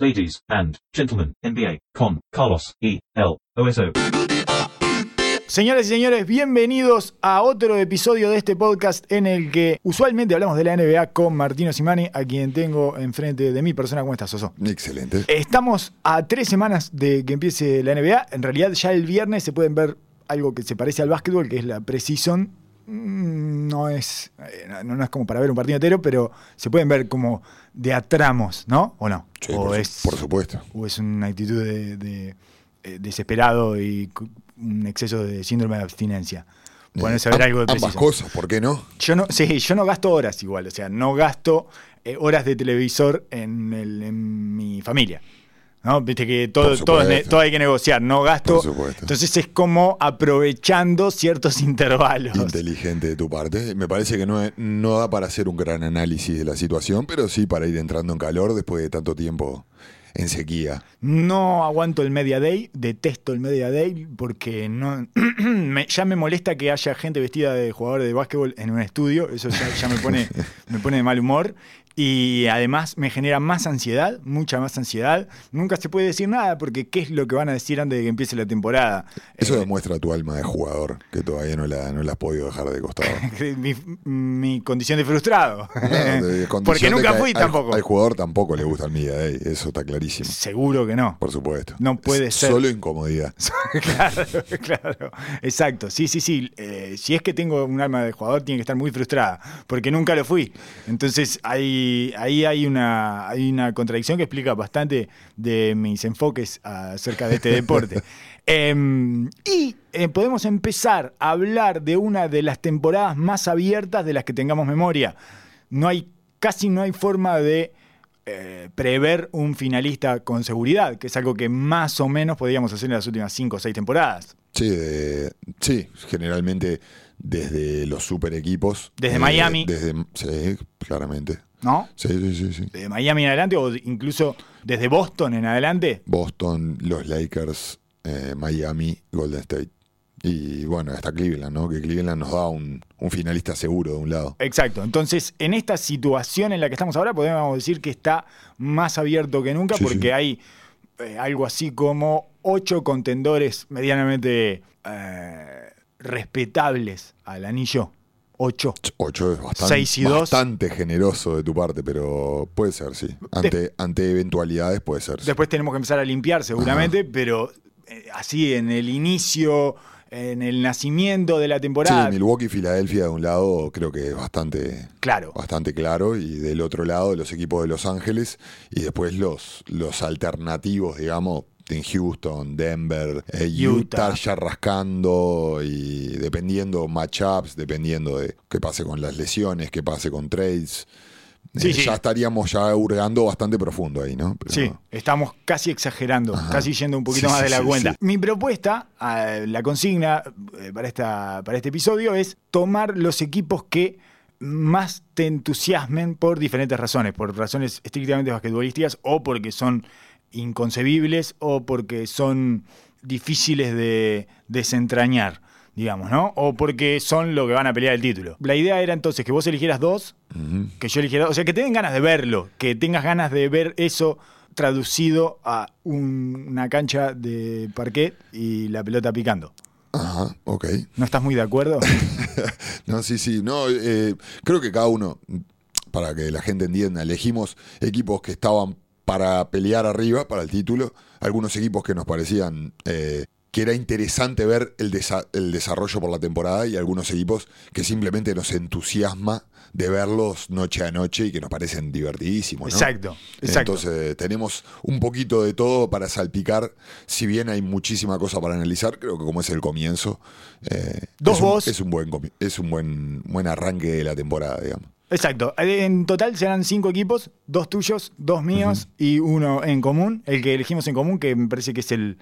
ladies and gentlemen, NBA con Carlos E. L. OSO. Señoras y señores, bienvenidos a otro episodio de este podcast en el que usualmente hablamos de la NBA con Martino Simani, a quien tengo enfrente de mi persona. ¿Cómo estás, Soso? Excelente. Estamos a tres semanas de que empiece la NBA. En realidad, ya el viernes se pueden ver algo que se parece al básquetbol, que es la Precision. Mm, No es, eh, no, no es como para ver un partido entero, pero se pueden ver como de a tramos, ¿no? ¿O no? Sí, o, por, es, por supuesto. o es una actitud de, de, eh, desesperado y un exceso de síndrome de abstinencia. Ponerse a ver algo de Ambas Precision. cosas, ¿por qué no? Yo no, sí, yo no gasto horas igual, o sea, no gasto eh, horas de televisor en, el- en mi familia. ¿No? Viste que todo, todo, todo hay que negociar, no gasto. Por. Entonces es como aprovechando ciertos intervalos. Inteligente de tu parte. Me parece que no, no da para hacer un gran análisis de la situación, pero sí para ir entrando en calor después de tanto tiempo en sequía. No aguanto el media day, detesto el media day porque no me- ya me molesta que haya gente vestida de jugador de básquetbol en un estudio, eso ya, ya me pone me pone de mal humor y además me genera más ansiedad, mucha más ansiedad. Nunca se puede decir nada porque qué es lo que van a decir antes de que empiece la temporada. Eso Eh, demuestra tu alma de jugador, que todavía no la, no la has podido dejar de costado. mi, mi condición de frustrado. No, de porque nunca fui al- tampoco. Al jugador tampoco le gusta el media day, eso está clarísimo. Seguro que no. Por supuesto. No puede Es ser. Solo incomodidad. claro, claro. Exacto. Sí, sí, sí. Eh, si es que tengo un alma de jugador, tiene que estar muy frustrada, porque nunca lo fui. Entonces, ahí, ahí hay, una, hay una contradicción que explica bastante de mis enfoques acerca de este deporte. Em, y eh, podemos empezar a hablar de una de las temporadas más abiertas de las que tengamos memoria. No hay, casi no hay forma de eh, prever un finalista con seguridad, que es algo que más o menos podríamos hacer en las últimas 5 o 6 temporadas. Sí, de- sí, generalmente desde los super equipos. Desde Miami. Desde, sí, claramente. ¿No? Sí, sí, sí, sí. De Miami en adelante o incluso desde Boston en adelante. Boston, los Lakers, eh, Miami, Golden State. Y bueno, hasta Cleveland, ¿no? Que Cleveland nos da un, un finalista seguro de un lado. Exacto. Entonces, en esta situación en la que estamos ahora, podemos decir que está más abierto que nunca Sí, porque sí. hay eh, algo así como ocho contendores medianamente eh, respetables al anillo. Ocho. Ocho es bastante, y bastante generoso de tu parte, pero puede ser, sí. Ante, ante eventualidades puede ser. sí. Después tenemos que empezar a limpiar seguramente, pero eh, así en el inicio, en el nacimiento de la Sí, temporada. Milwaukee y Filadelfia de un lado creo que es bastante, claro. bastante claro y del otro lado los equipos de Los Ángeles y después los, los alternativos, digamos, en Houston, Denver, eh, Utah. Utah. ya rascando y dependiendo matchups, dependiendo de qué pase con las lesiones, qué pase con trades. Sí, Eh, sí. Ya estaríamos ya hurgando bastante profundo ahí, ¿no? Pero- Sí, estamos casi exagerando, Ajá. casi yendo un poquito Sí, más de la cuenta. Mi propuesta, la consigna eh, para, esta, para este episodio es tomar los equipos que más te entusiasmen por diferentes razones, por razones estrictamente basquetbolísticas o porque son inconcebibles o porque son difíciles de desentrañar, digamos, ¿no? O porque son lo que van a pelear el título. La idea era entonces que vos eligieras dos que yo eligiera, o sea, que tengan ganas de verlo, que tengas ganas de ver eso traducido a un- una cancha de parquet y la pelota picando. Ajá, ok. ¿No estás muy de acuerdo? No, sí, sí. No, eh, creo que cada uno, para que la gente entienda, elegimos equipos que estaban para pelear arriba, para el título. Algunos equipos que nos parecían eh, que era interesante ver el, desa- el desarrollo por la temporada y algunos equipos que simplemente nos entusiasma de verlos noche a noche y que nos parecen divertidísimos. ¿no? Exacto, exacto. Entonces tenemos un poquito de todo para salpicar, si bien hay muchísima cosa para analizar, creo que como es el comienzo, eh, Dos es, un, vos. es un buen es un buen buen arranque de la temporada, digamos. Exacto. En total serán cinco equipos, dos tuyos, dos míos y uno en común. El que elegimos en común, que me parece que es el,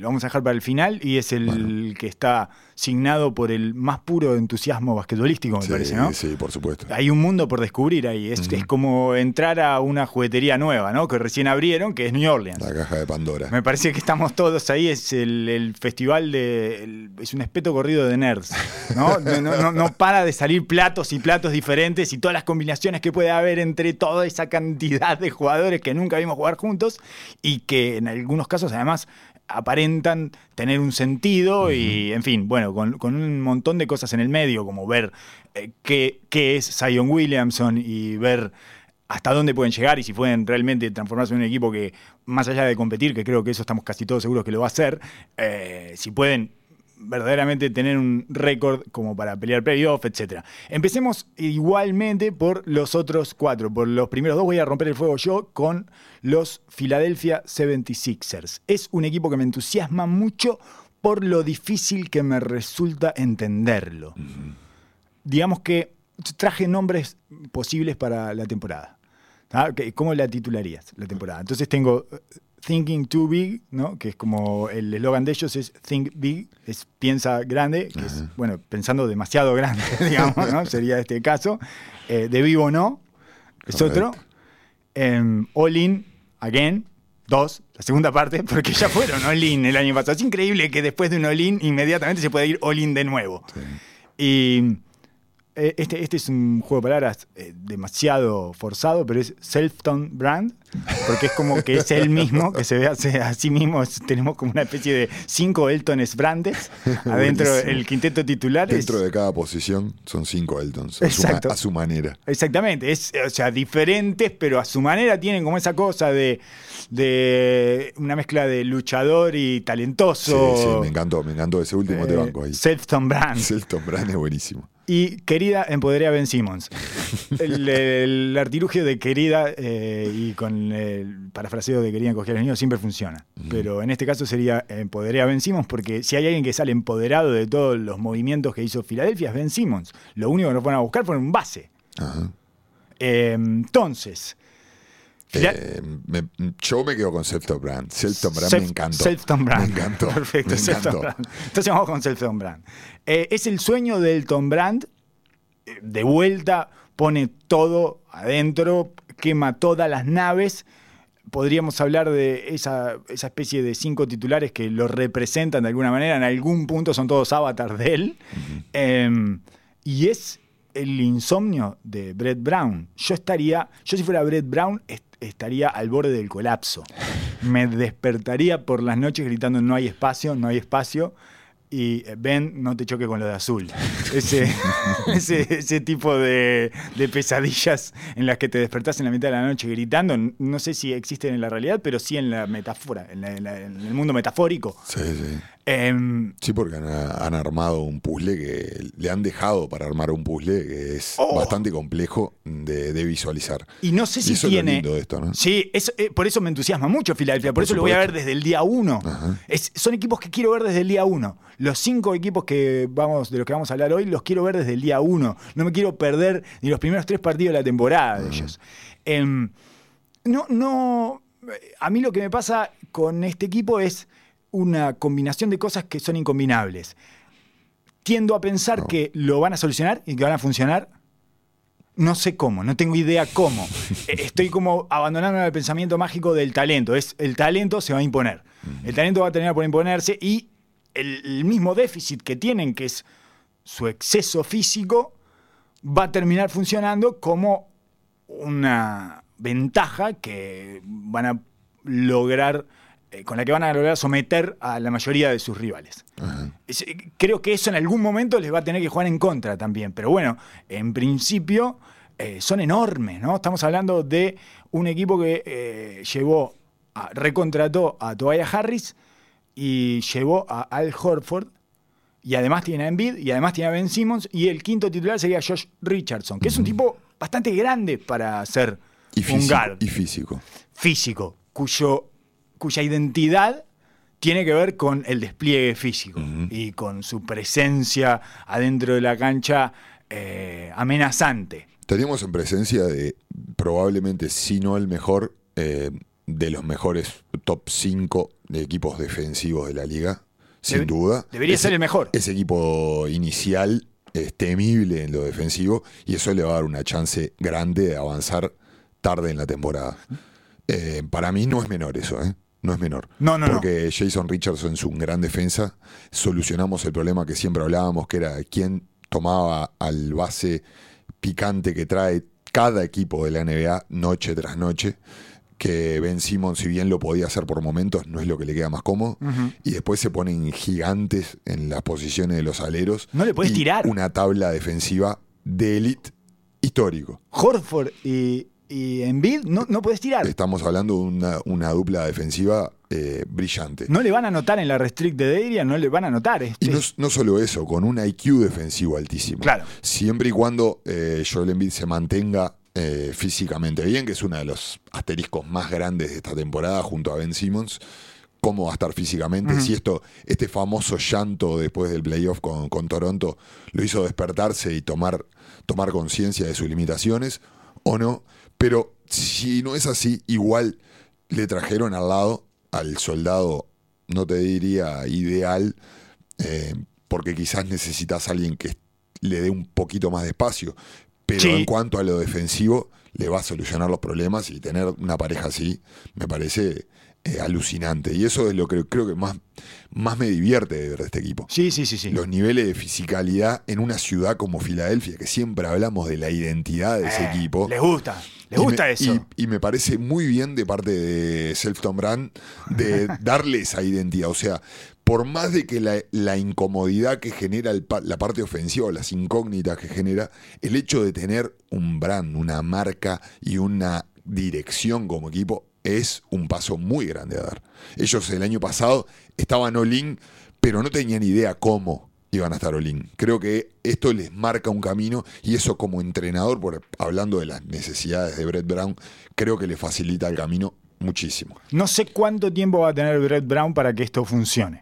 lo vamos a dejar para el final y es el que está signado por el más puro entusiasmo basquetbolístico, me Sí, parece, ¿no? sí, por supuesto. Hay un mundo por descubrir ahí. Es, es como entrar a una juguetería nueva, ¿no? Que recién abrieron, que es New Orleans. La caja de Pandora. Me parece que estamos todos ahí. Es el, el festival de. el- es un espeto corrido de nerds. ¿no? No, no- no- no para de salir platos y platos diferentes y todas las combinaciones que puede haber entre toda esa cantidad de jugadores que nunca vimos jugar juntos y que en algunos casos además aparentan tener un sentido y, en fin, bueno, con, con un montón de cosas en el medio, como ver eh, qué, qué es Zion Williamson y ver hasta dónde pueden llegar y si pueden realmente transformarse en un equipo que, más allá de competir, que creo que eso estamos casi todos seguros que lo va a hacer, eh, si pueden verdaderamente tener un récord como para pelear playoff, etc. Empecemos igualmente por los otros cuatro. Por los primeros dos voy a romper el fuego yo con los Philadelphia 76ers. Es un equipo que me entusiasma mucho por lo difícil que me resulta entenderlo. Digamos que traje nombres posibles para la temporada. Que- ¿Cómo la titularías la temporada? Entonces tengo eh, Thinking Too Big, ¿no? que es como el eslogan de ellos es Think Big, es piensa grande, que es, bueno, pensando demasiado grande, digamos, ¿no? sería este caso. Eh, de vivo no, es Correcto. otro. Em, all In, Again, dos, la segunda parte, porque ya fueron All In el año pasado. Es increíble que después de un All In inmediatamente se pueda ir All In de nuevo. Y eh, este, este es un juego de palabras eh, demasiado forzado, pero es Self-Tone Brand, porque es como que es él mismo, que se ve hace- a sí mismo. es- tenemos como una especie de cinco Eltones Brandes adentro del quinteto titular. es- Dentro de cada posición son cinco Eltons, a su, ma- Exacto. a su manera. Exactamente, es, o sea, diferentes, pero a su manera tienen como esa cosa de, de una mezcla de luchador y Sí, talentoso. sí, me encantó, me encantó ese último Eh, banco ahí. Self-Tone Brand. Selton Brand es buenísimo. Y querida, empoderé a Ben Simmons. El, el artilugio de querida eh, y con el parafraseo de querida encoger a los niños siempre funciona. Pero en este caso sería empoderé a Ben Simmons porque si hay alguien que sale empoderado de todos los movimientos que hizo Filadelfia es Ben Simmons. Lo único que nos fueron a buscar fue un base. Eh, entonces, Eh, me- yo me quedo con Selton Brand. Selton Brand Self- me encantó. Brand. Me encantó. Perfecto, me Self-Tone encantó. Brand. Entonces vamos con Self-Tone Brand. Eh, es el sueño del Tom Brand. eh, De vuelta, pone todo adentro, quema todas las naves. Podríamos hablar de esa, esa especie de cinco titulares que lo representan de alguna manera. En algún punto son todos avatars de él. Eh, y es el insomnio de Brett Brown. Yo estaría, yo si fuera Brett Brown, est- estaría al borde del colapso. Me despertaría por las noches gritando no hay espacio, no hay espacio. Y eh, ven, no te choque con lo de azul. Ese, ese, ese tipo de, de pesadillas en las que te despertás en la mitad de la noche gritando, no sé si existen en la realidad, pero sí en la metáfora, en, la- en la- en el mundo metafórico. Sí, sí. Em, Sí, porque han, han armado un puzzle que le han dejado para armar un puzzle que es Oh. bastante complejo de, de visualizar. Y no sé si eso es lo tiene. lindo de esto, ¿no? Sí, eh, por eso me entusiasma mucho Filadelfia. Por, Por eso lo voy a ver desde el día uno. Es- son equipos que quiero ver desde el día uno. Los cinco equipos que vamos, de los que vamos a hablar hoy los quiero ver desde el día uno. No me quiero perder ni los primeros tres partidos de la temporada de ellos. Em, no, no. A mí lo que me pasa con este equipo es una combinación de cosas que son incombinables. Tiendo a pensar No. que lo van a solucionar y que van a funcionar. No sé cómo, no tengo idea cómo. Eh, Estoy como abandonando el pensamiento mágico del talento. Es el talento se va a imponer. El talento va a tener por imponerse y el, el mismo déficit que tienen, que es su exceso físico, va a terminar funcionando como una ventaja que van a lograr, con la que van a lograr someter a la mayoría de sus rivales. Es- eh, Creo que eso en algún momento les va a tener que jugar en contra también. Pero bueno, en principio eh, son enormes, ¿no? Estamos hablando de un equipo que eh, llevó, a- recontrató a Tobias Harris y llevó a Al Horford. Y además tiene a Embiid, y además tiene a Ben Simmons, y el quinto titular sería Josh Richardson, que es un tipo bastante grande para ser Y un guard y físico. físico, cuyo, cuya identidad tiene que ver con el despliegue físico y con su presencia adentro de la cancha eh, amenazante. Estaríamos en presencia de probablemente, si no el mejor, eh, de los mejores top 5 de equipos defensivos de la liga, sin Debe- duda. debería ser el mejor. Ese equipo inicial es temible en lo defensivo y eso le va a dar una chance grande de avanzar tarde en la temporada. Eh, para mí no es menor eso, ¿eh? No es menor. No, no, no. Porque Jason Richardson es un gran defensa. Solucionamos el problema que siempre hablábamos, que era quién tomaba al base picante que trae cada equipo de la NBA noche tras noche. Que Ben Simmons, si bien lo podía hacer por momentos, no es lo que le queda más cómodo. Y después se ponen gigantes en las posiciones de los aleros. No le podés y tirar. Una tabla defensiva de élite histórico. Horford y, y Embiid no, no puedes tirar. Estamos hablando de una, una dupla defensiva eh, brillante. No le van a anotar en la restricted area, no le van a anotar. Es- Y no solo eso, con un IQ defensivo altísimo. Claro. Siempre y cuando eh, Joel Embiid se mantenga eh, físicamente bien, que es uno de los asteriscos más grandes de esta temporada junto a Ben Simmons. Cómo va a estar físicamente. Si esto, este famoso llanto después del playoff con, con Toronto lo hizo despertarse y tomar, tomar conciencia de sus limitaciones o no. Pero si no es así, igual le trajeron al lado al soldado, no te diría ideal, eh, porque quizás necesitas a alguien que le dé un poquito más de espacio. Pero Sí. en cuanto a lo defensivo, le va a solucionar los problemas y tener una pareja así me parece eh, alucinante. Y eso es lo que creo que más, más me divierte de ver de este equipo. Sí, sí, sí, sí. Los niveles de fisicalidad en una ciudad como Filadelfia, que siempre hablamos de la identidad de ese Eh, equipo. Les gusta, les gusta me- eso. Y, y me parece muy bien de parte de Selfton Brand de darle esa identidad. O sea, por más de que la, la incomodidad que genera el la parte ofensiva, o las incógnitas que genera, el hecho de tener un brand, una marca y una dirección como equipo es un paso muy grande a dar. Ellos el año pasado estaban all-in, pero no tenían idea cómo iban a estar all-in. Creo que esto les marca un camino y eso como entrenador, por, hablando de las necesidades de Brett Brown, creo que le facilita el camino muchísimo. No sé cuánto tiempo va a tener Brett Brown para que esto funcione.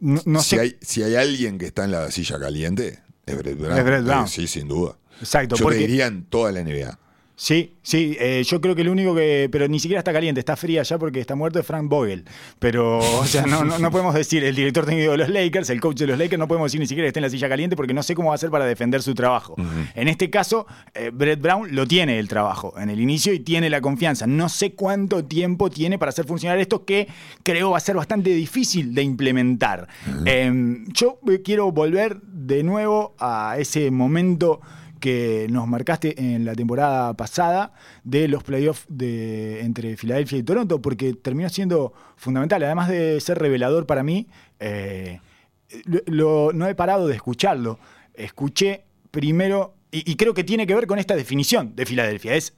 No, no si, sé. hay, si hay alguien que está en la silla caliente, es Brett Brown. Es Brett Brown. Sí, sin duda. Exacto, Yo porque- te diría en toda la NBA. Sí, sí, eh, yo creo que el único que. Pero ni siquiera está caliente, está fría ya porque está muerto es Frank Vogel. Pero, o sea, no, no, no podemos decir el director técnico de los Lakers, el coach de los Lakers, no podemos decir ni siquiera que esté en la silla caliente porque no sé cómo va a hacer para defender su trabajo. En este caso, eh, Brett Brown lo tiene el trabajo en el inicio y tiene la confianza. No sé cuánto tiempo tiene para hacer funcionar esto que creo va a ser bastante difícil de implementar. Eh, yo eh, quiero volver de nuevo a ese momento que nos marcaste en la temporada pasada de los playoffs de, entre Filadelfia y Toronto, porque terminó siendo fundamental, además de ser revelador para mí, eh, no he parado de escucharlo. Escuché primero, y, y creo que tiene que ver con esta definición de Filadelfia, es,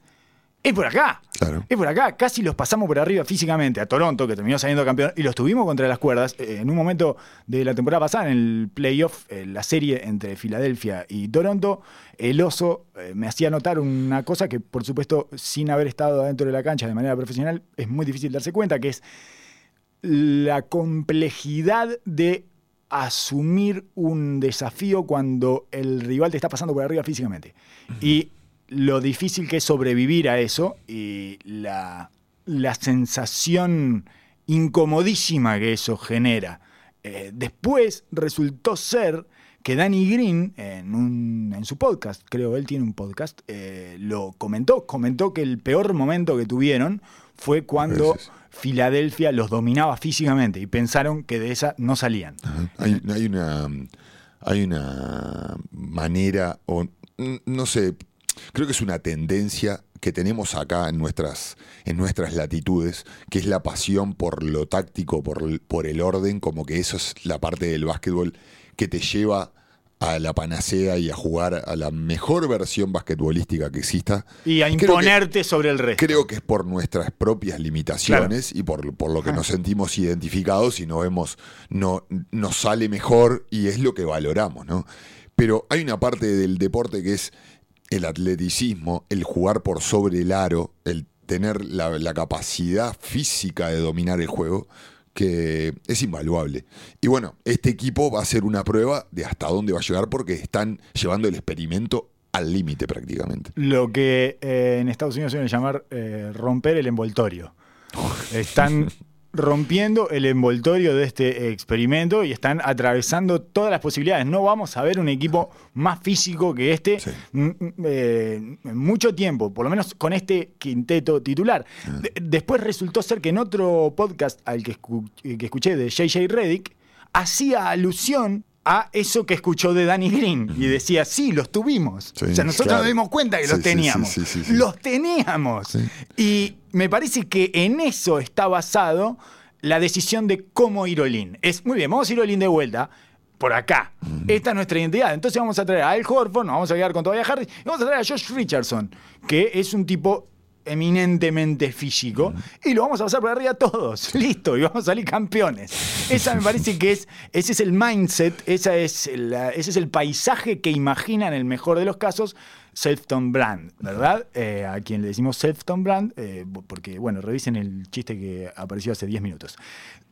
es por acá. Claro. Es por acá, casi los pasamos por arriba físicamente a Toronto, que terminó saliendo campeón, y los tuvimos contra las cuerdas. Eh, en un momento de la temporada pasada, en el playoff, en la serie entre Filadelfia y Toronto, el oso eh, me hacía notar una cosa que, por supuesto, sin haber estado adentro de la cancha de manera profesional, es muy difícil darse cuenta, que es la complejidad de asumir un desafío cuando el rival te está pasando por arriba físicamente. Y lo difícil que es sobrevivir a eso y la, la sensación incomodísima que eso genera. Eh, después resultó ser que Danny Green, en, un- en su podcast, creo él tiene un podcast, eh, lo comentó, comentó que el peor momento que tuvieron fue cuando. Filadelfia los dominaba físicamente y pensaron que de esa no salían. Hay, hay una hay una manera o no sé creo que es una tendencia que tenemos acá en nuestras en nuestras latitudes que es la pasión por lo táctico por, el- por el orden como que eso es la parte del básquetbol que te lleva a la panacea y a jugar a la mejor versión basquetbolística que exista Y a que- imponerte sobre el resto. Creo que es por nuestras propias limitaciones y por, por lo que nos sentimos identificados y no vemos, no, nos sale mejor y es lo que valoramos, ¿no? Pero hay una parte del deporte que es el atleticismo, el jugar por sobre el aro, el tener la, la capacidad física de dominar el juego, que es invaluable. Y bueno, este equipo va a ser una prueba de hasta dónde va a llegar porque están llevando el experimento al límite prácticamente. Lo que eh, en Estados Unidos se suele llamar eh, romper el envoltorio. Están rompiendo el envoltorio de este experimento y están atravesando todas las posibilidades. No vamos a ver un equipo más físico que este Sí. mm, mm, eh, en mucho tiempo, por lo menos con este quinteto titular. De- después resultó ser que en otro podcast al que, escu- que escuché de JJ Reddick, hacía alusión a eso que escuchó de Danny Green y decía, sí, los tuvimos. Sí, o sea, nosotros claro. nos dimos cuenta que Sí, los teníamos. sí. Los teníamos. Y me parece que en eso está basado la decisión de cómo ir Olin. Es muy bien, vamos a ir Olin de vuelta. Por acá. Esta es nuestra identidad. Entonces vamos a traer a Al Horford, nos vamos a quedar con todavía Harris, y vamos a traer a Josh Richardson, que es un tipo eminentemente físico, y lo vamos a pasar por arriba todos. Listo, y vamos a salir campeones. Esa me parece que es, ese es el mindset, esa es la- ese es el paisaje que imagina en el mejor de los casos Selfton Brand, ¿verdad? Eh, a quien le decimos Selfton Brand, eh, porque, bueno, revisen el chiste que apareció hace 10 minutos.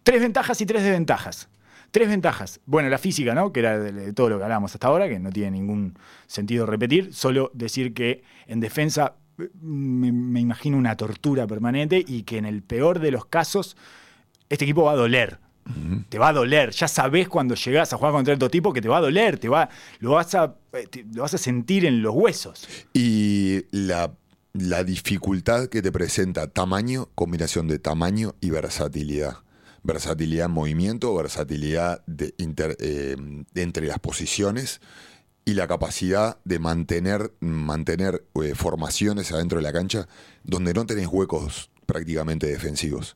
Tres ventajas y tres desventajas. Tres ventajas. Bueno, la física, ¿no? Que era de, todo lo que hablábamos hasta ahora, que no tiene ningún sentido repetir. Solo decir que en defensa me, me imagino una tortura permanente y que en el peor de los casos este equipo va a doler. Te va a doler. Ya sabés cuando llegás a jugar contra estos tipos que te va a doler. Te va, lo, vas a, eh, te- lo vas a sentir en los huesos. Y la, la dificultad que te presenta tamaño, combinación de tamaño y versatilidad. Versatilidad en movimiento, versatilidad de inter- eh, entre las posiciones y la capacidad de mantener, mantener eh, formaciones adentro de la cancha donde no tenés huecos prácticamente defensivos.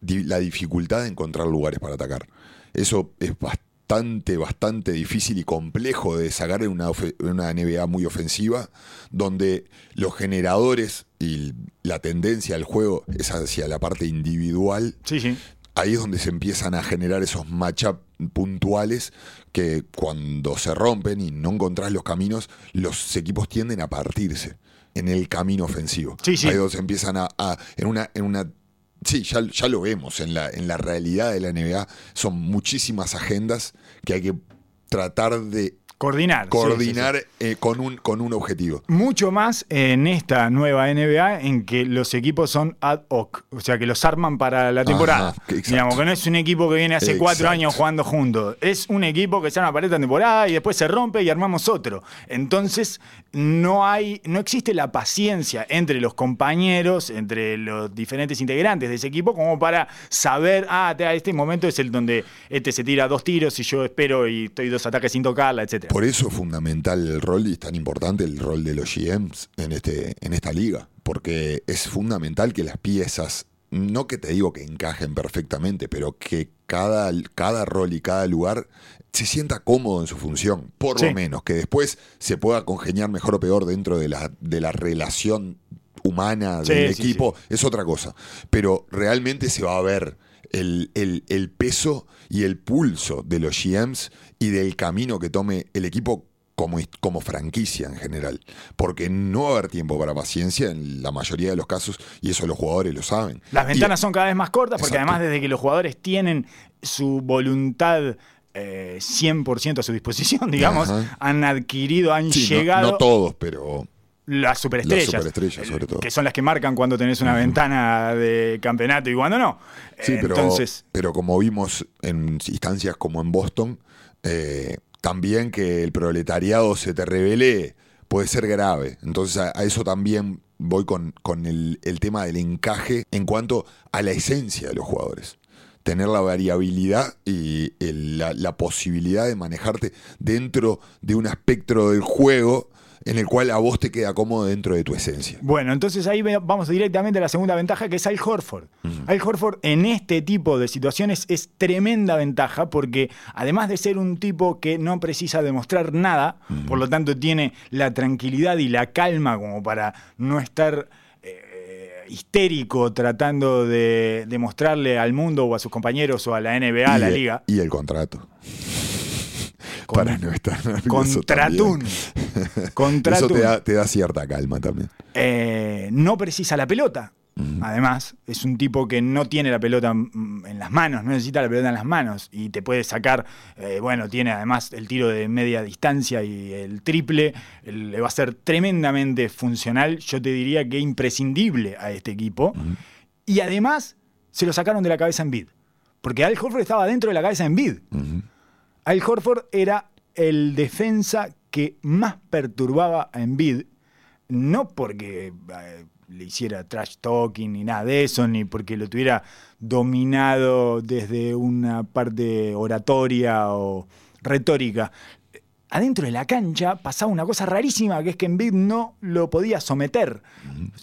Di- la dificultad de encontrar lugares para atacar. Eso es bastante, bastante difícil y complejo de sacar en una, una NBA muy ofensiva, donde los generadores y la tendencia al juego es hacia la parte individual. Sí, sí. Ahí es donde se empiezan a generar esos matchup puntuales que cuando se rompen y no encontrás los caminos, los equipos tienden a partirse en el camino ofensivo. Sí, sí. Ahí se empiezan a, a- en una, en una Sí, ya, ya lo vemos en la, en la realidad de la NBA. Son muchísimas agendas que hay que tratar de Coordinar. coordinar sí, sí. eh, con, un, con un objetivo. Mucho más en esta nueva NBA en que los equipos son ad hoc, o sea que los arman para la temporada. Ajá. Digamos que no es un equipo que viene hace cuatro años jugando juntos, es un equipo que se arma para esta temporada y después se rompe y armamos otro. Entonces no hay, no existe la paciencia entre los compañeros, entre los diferentes integrantes de ese equipo como para saber, ah, te- este momento es el donde este se tira dos tiros y yo espero y estoy dos ataques sin tocarla, etcétera. Por eso es fundamental el rol y es tan importante el rol de los GMs en, este, en esta liga. Porque es fundamental que las piezas, no que te digo que encajen perfectamente, pero que cada, cada rol y cada lugar se sienta cómodo en su función, por Sí. lo menos, que después se pueda congeniar mejor o peor dentro de la, de la relación humana del sí, equipo, es otra cosa. Pero realmente se va a ver el, el- el peso y el pulso de los GMs y del camino que tome el equipo como, como franquicia en general. Porque no va a haber tiempo para paciencia en la mayoría de los casos y eso los jugadores lo saben. Las Y- ventanas son cada vez más cortas porque Exacto. además desde que los jugadores tienen su voluntad eh, 100% a su disposición, digamos, Ajá. han adquirido, han Sí, no- llegado no, todos, pero las superestrellas. Las superestrellas, sobre todo. Que son las que marcan cuando tenés una ventana de campeonato y cuando no. Sí, pero, Entonces, pero como vimos en instancias como en Boston, eh, también que el proletariado se te revele puede ser grave. Entonces a, a eso también voy con, con el, el tema del encaje en cuanto a la esencia de los jugadores. Tener la variabilidad y el- la, la posibilidad de manejarte dentro de un espectro del juego en el cual a vos te queda cómodo dentro de tu esencia. Bueno, entonces ahí vamos directamente a la segunda ventaja que es Al Horford. Al Horford en este tipo de situaciones es tremenda ventaja porque además de ser un tipo que no precisa demostrar nada, por lo tanto tiene la tranquilidad y la calma como para no estar eh, histérico tratando de demostrarle al mundo o a sus compañeros o a la NBA, a la liga. Y el contrato. Con- Para no estar Contratún. también. Eso Contratún. te da, te da cierta calma también. Eh, no precisa la pelota. Además, es un tipo que no tiene la pelota mm, en las manos, no necesita la pelota en las manos y te puede sacar, eh, bueno, tiene además el tiro de media distancia y el triple, le va a ser tremendamente funcional, yo te diría que imprescindible a este equipo. Y además se lo sacaron de la cabeza en bid. Porque Al Horford estaba dentro de la cabeza en bid. Al Horford era el defensa que más perturbaba a Embiid, no porque eh, le hiciera trash talking ni nada de eso, ni porque lo tuviera dominado desde una parte oratoria o retórica. Adentro de la cancha pasaba una cosa rarísima, que es que Embiid no lo podía someter.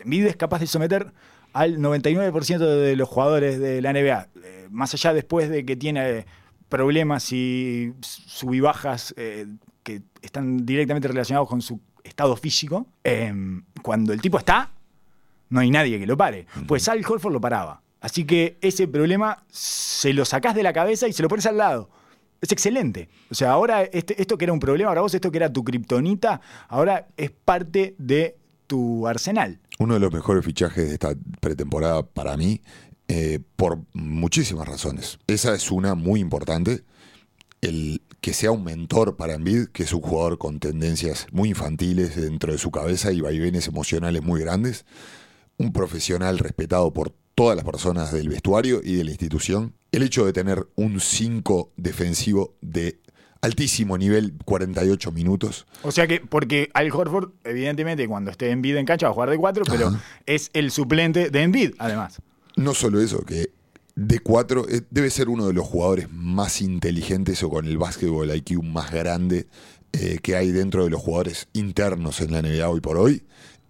Embiid es capaz de someter al 99% de los jugadores de la NBA. Eh, más allá después de que tiene problemas y subibajas eh, que están directamente relacionados con su estado físico, em, cuando el tipo está, no hay nadie que lo pare. Pues Al Horford lo paraba. Así que ese problema se lo sacás de la cabeza y se lo pones al lado. Es excelente. O sea, ahora este, esto que era un problema para vos, esto que era tu kriptonita, ahora es parte de tu arsenal. Uno de los mejores fichajes de esta pretemporada para mí eh, por muchísimas razones. Esa es una muy importante. El que sea un mentor para Envid, que es un jugador con tendencias muy infantiles dentro de su cabeza y vaivenes emocionales muy grandes. Un profesional respetado por todas las personas del vestuario y de la institución. El hecho de tener un 5 defensivo de altísimo nivel, 48 minutos. O sea que, porque Al Horford, evidentemente, cuando esté Envid en cancha va a jugar de 4, pero es el suplente de Envid, además. No solo eso, que de cuatro eh, debe ser uno de los jugadores más inteligentes o con el básquetbol IQ más grande eh, que hay dentro de los jugadores internos en la NBA hoy por hoy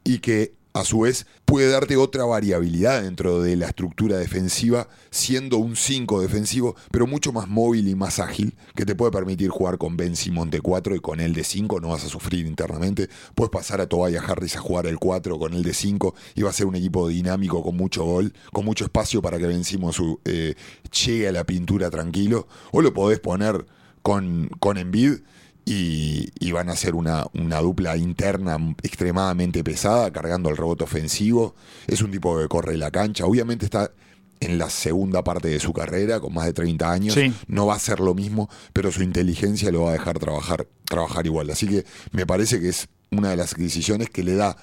y que a su vez puede darte otra variabilidad dentro de la estructura defensiva, siendo un 5 defensivo, pero mucho más móvil y más ágil, que te puede permitir jugar con Ben Simon de 4 y con el de 5 no vas a sufrir internamente. Puedes pasar a Tobias Harris a jugar el 4 con el de 5 y va a ser un equipo dinámico con mucho gol, con mucho espacio para que Ben Simon eh, llegue a la pintura tranquilo. O lo podés poner con, con y, van a ser una, una, dupla interna extremadamente pesada, cargando el rebote ofensivo. Es un tipo que corre la cancha. Obviamente está en la segunda parte de su carrera, con más de 30 años. No va a ser lo mismo, pero su inteligencia lo va a dejar trabajar, trabajar igual. Así que me parece que es una de las decisiones que le da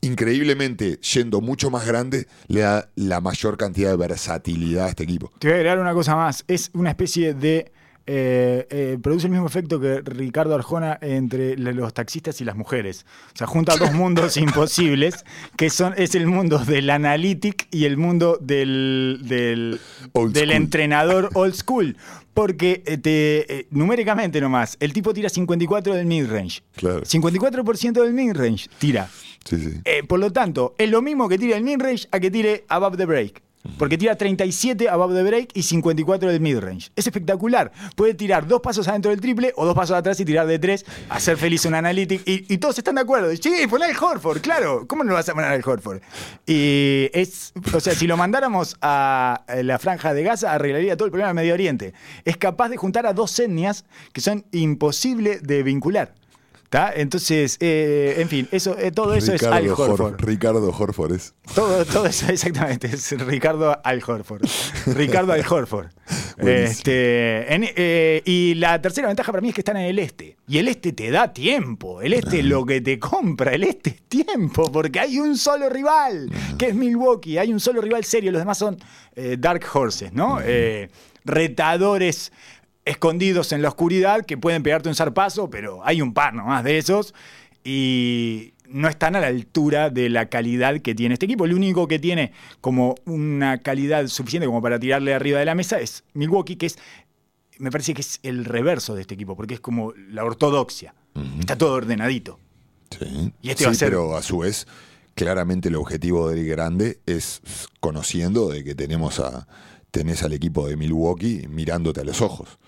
increíblemente, yendo mucho más grande, le da la mayor cantidad de versatilidad a este equipo. Te voy a agregar una cosa más. Es una especie de eh, eh, produce el mismo efecto que Ricardo Arjona entre los taxistas y las mujeres. O sea, junta dos mundos imposibles, que son es el mundo del analytic y el mundo del, del, entrenador old school. Porque eh, te, numéricamente nomás, el tipo tira 54 del mid-range. Claro. 54% del mid-range tira. Sí, sí. por lo tanto, es lo mismo que tire el mid-range a que tire above the break. Porque tira 37 above the break y 54 del mid-range. Es espectacular. Puede tirar dos pasos adentro del triple o dos pasos atrás y tirar de tres, hacer feliz un analytic. Y, todos están de acuerdo. Sí, poner el Horford, claro. ¿Cómo no lo vas a poner el Horford? Y es, o sea, si lo mandáramos a la franja de Gaza, arreglaría todo el problema del Medio Oriente. Es capaz de juntar a dos etnias que son imposibles de vincular. Entonces, eh, en fin, eso, eh, todo eso es Al Horford. Ricardo Horford es. Todo, todo eso exactamente, es Ricardo Al Horford. Ricardo Al Horford. este, eh, y la tercera ventaja para mí es que están en el este. Y el este te da tiempo. El este es lo que te compra. El este es tiempo, porque hay un solo rival, que es Milwaukee. Hay un solo rival serio. Los demás son Dark Horses, ¿no? retadores escondidos en la oscuridad que pueden pegarte un zarpazo, pero hay un par nomás de esos y no están a la altura de la calidad que tiene este equipo. El único que tiene como una calidad suficiente como para tirarle arriba de la mesa es Milwaukee, que es, me parece que es el reverso de este equipo, porque es como la ortodoxia. Está todo ordenadito. Sí, y este va a ser... pero a su vez, claramente el objetivo del grande es conociendo de que tenemos a tenés al equipo de Milwaukee mirándote a los ojos.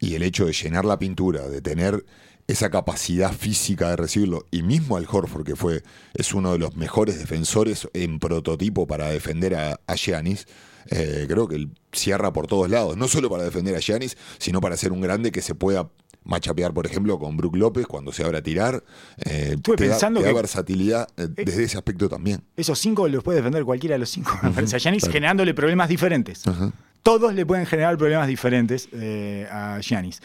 Y el hecho de llenar la pintura, de tener esa capacidad física de recibirlo, y mismo al Horford, que fue, es uno de los mejores defensores en prototipo para defender a, a Giannis, eh, creo que cierra por todos lados, no solo para defender a Giannis, sino para ser un grande que se pueda machapear, por ejemplo, con Brook López cuando se abra a tirar. Eh, Estuve pensando da, versatilidad eh, desde ese aspecto también. Esos cinco los puede defender cualquiera de los cinco, a Giannis, generándole problemas diferentes. Todos le pueden generar problemas diferentes eh, a Giannis.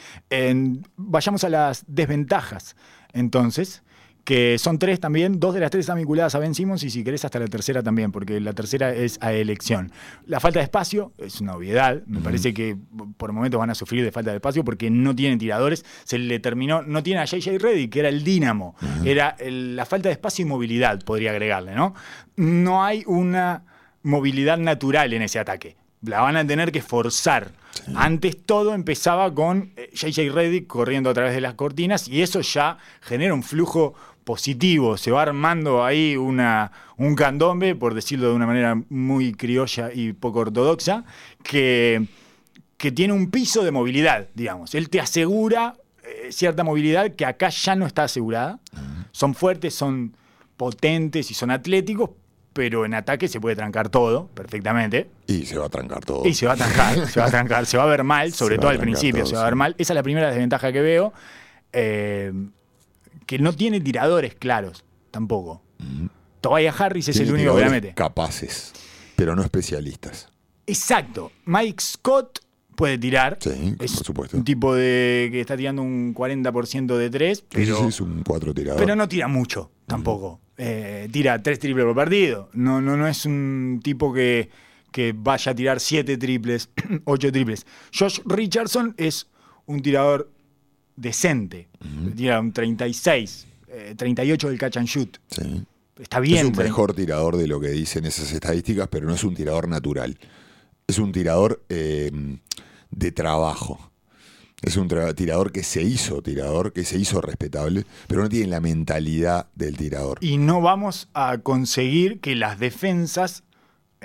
vayamos a las desventajas, entonces, que son tres también, dos de las tres están vinculadas a Ben Simmons y si querés hasta la tercera también, porque la tercera es a elección. La falta de espacio es una obviedad, me parece que por momentos van a sufrir de falta de espacio porque no tienen tiradores, se le terminó, no tiene a JJ Reddy, que era el dínamo, era el- la falta de espacio y movilidad, podría agregarle, ¿no? No hay una movilidad natural en ese ataque. La van a tener que forzar. Antes todo empezaba con eh, JJ Reddick corriendo a través de las cortinas y eso ya genera un flujo positivo. Se va armando ahí una, un candombe, por decirlo de una manera muy criolla y poco ortodoxa, que, que tiene un piso de movilidad, digamos. Él te asegura eh, cierta movilidad que acá ya no está asegurada. Son fuertes, son potentes y son atléticos, pero en ataque se puede trancar todo perfectamente. Y se va a trancar todo. Y se va a trancar, se va a trancar, se va a ver mal, sobre todo al principio, todo, se va a ver sí. mal. Esa es la primera desventaja que veo. eh, que no tiene tiradores claros, tampoco. Tobias Harris es Tiene el único que la mete. Capaces, pero no especialistas. Exacto. Mike Scott puede tirar. Sí, es por supuesto. un tipo de que está tirando un 40% de tres, pero, sí es un cuatro tirador. pero no tira mucho tampoco. Eh, tira tres triples por partido. No, no, no es un tipo que, que vaya a tirar siete triples, ocho triples. Josh Richardson es un tirador decente. Tira un 36, eh, 38 del catch and shoot. Sí. Está bien. es un mejor tirador de lo que dicen esas estadísticas, pero no es un tirador natural. Es un tirador eh, de trabajo. Es un tirador que se hizo tirador, que se hizo respetable, pero no tiene la mentalidad del tirador. Y no vamos a conseguir que las defensas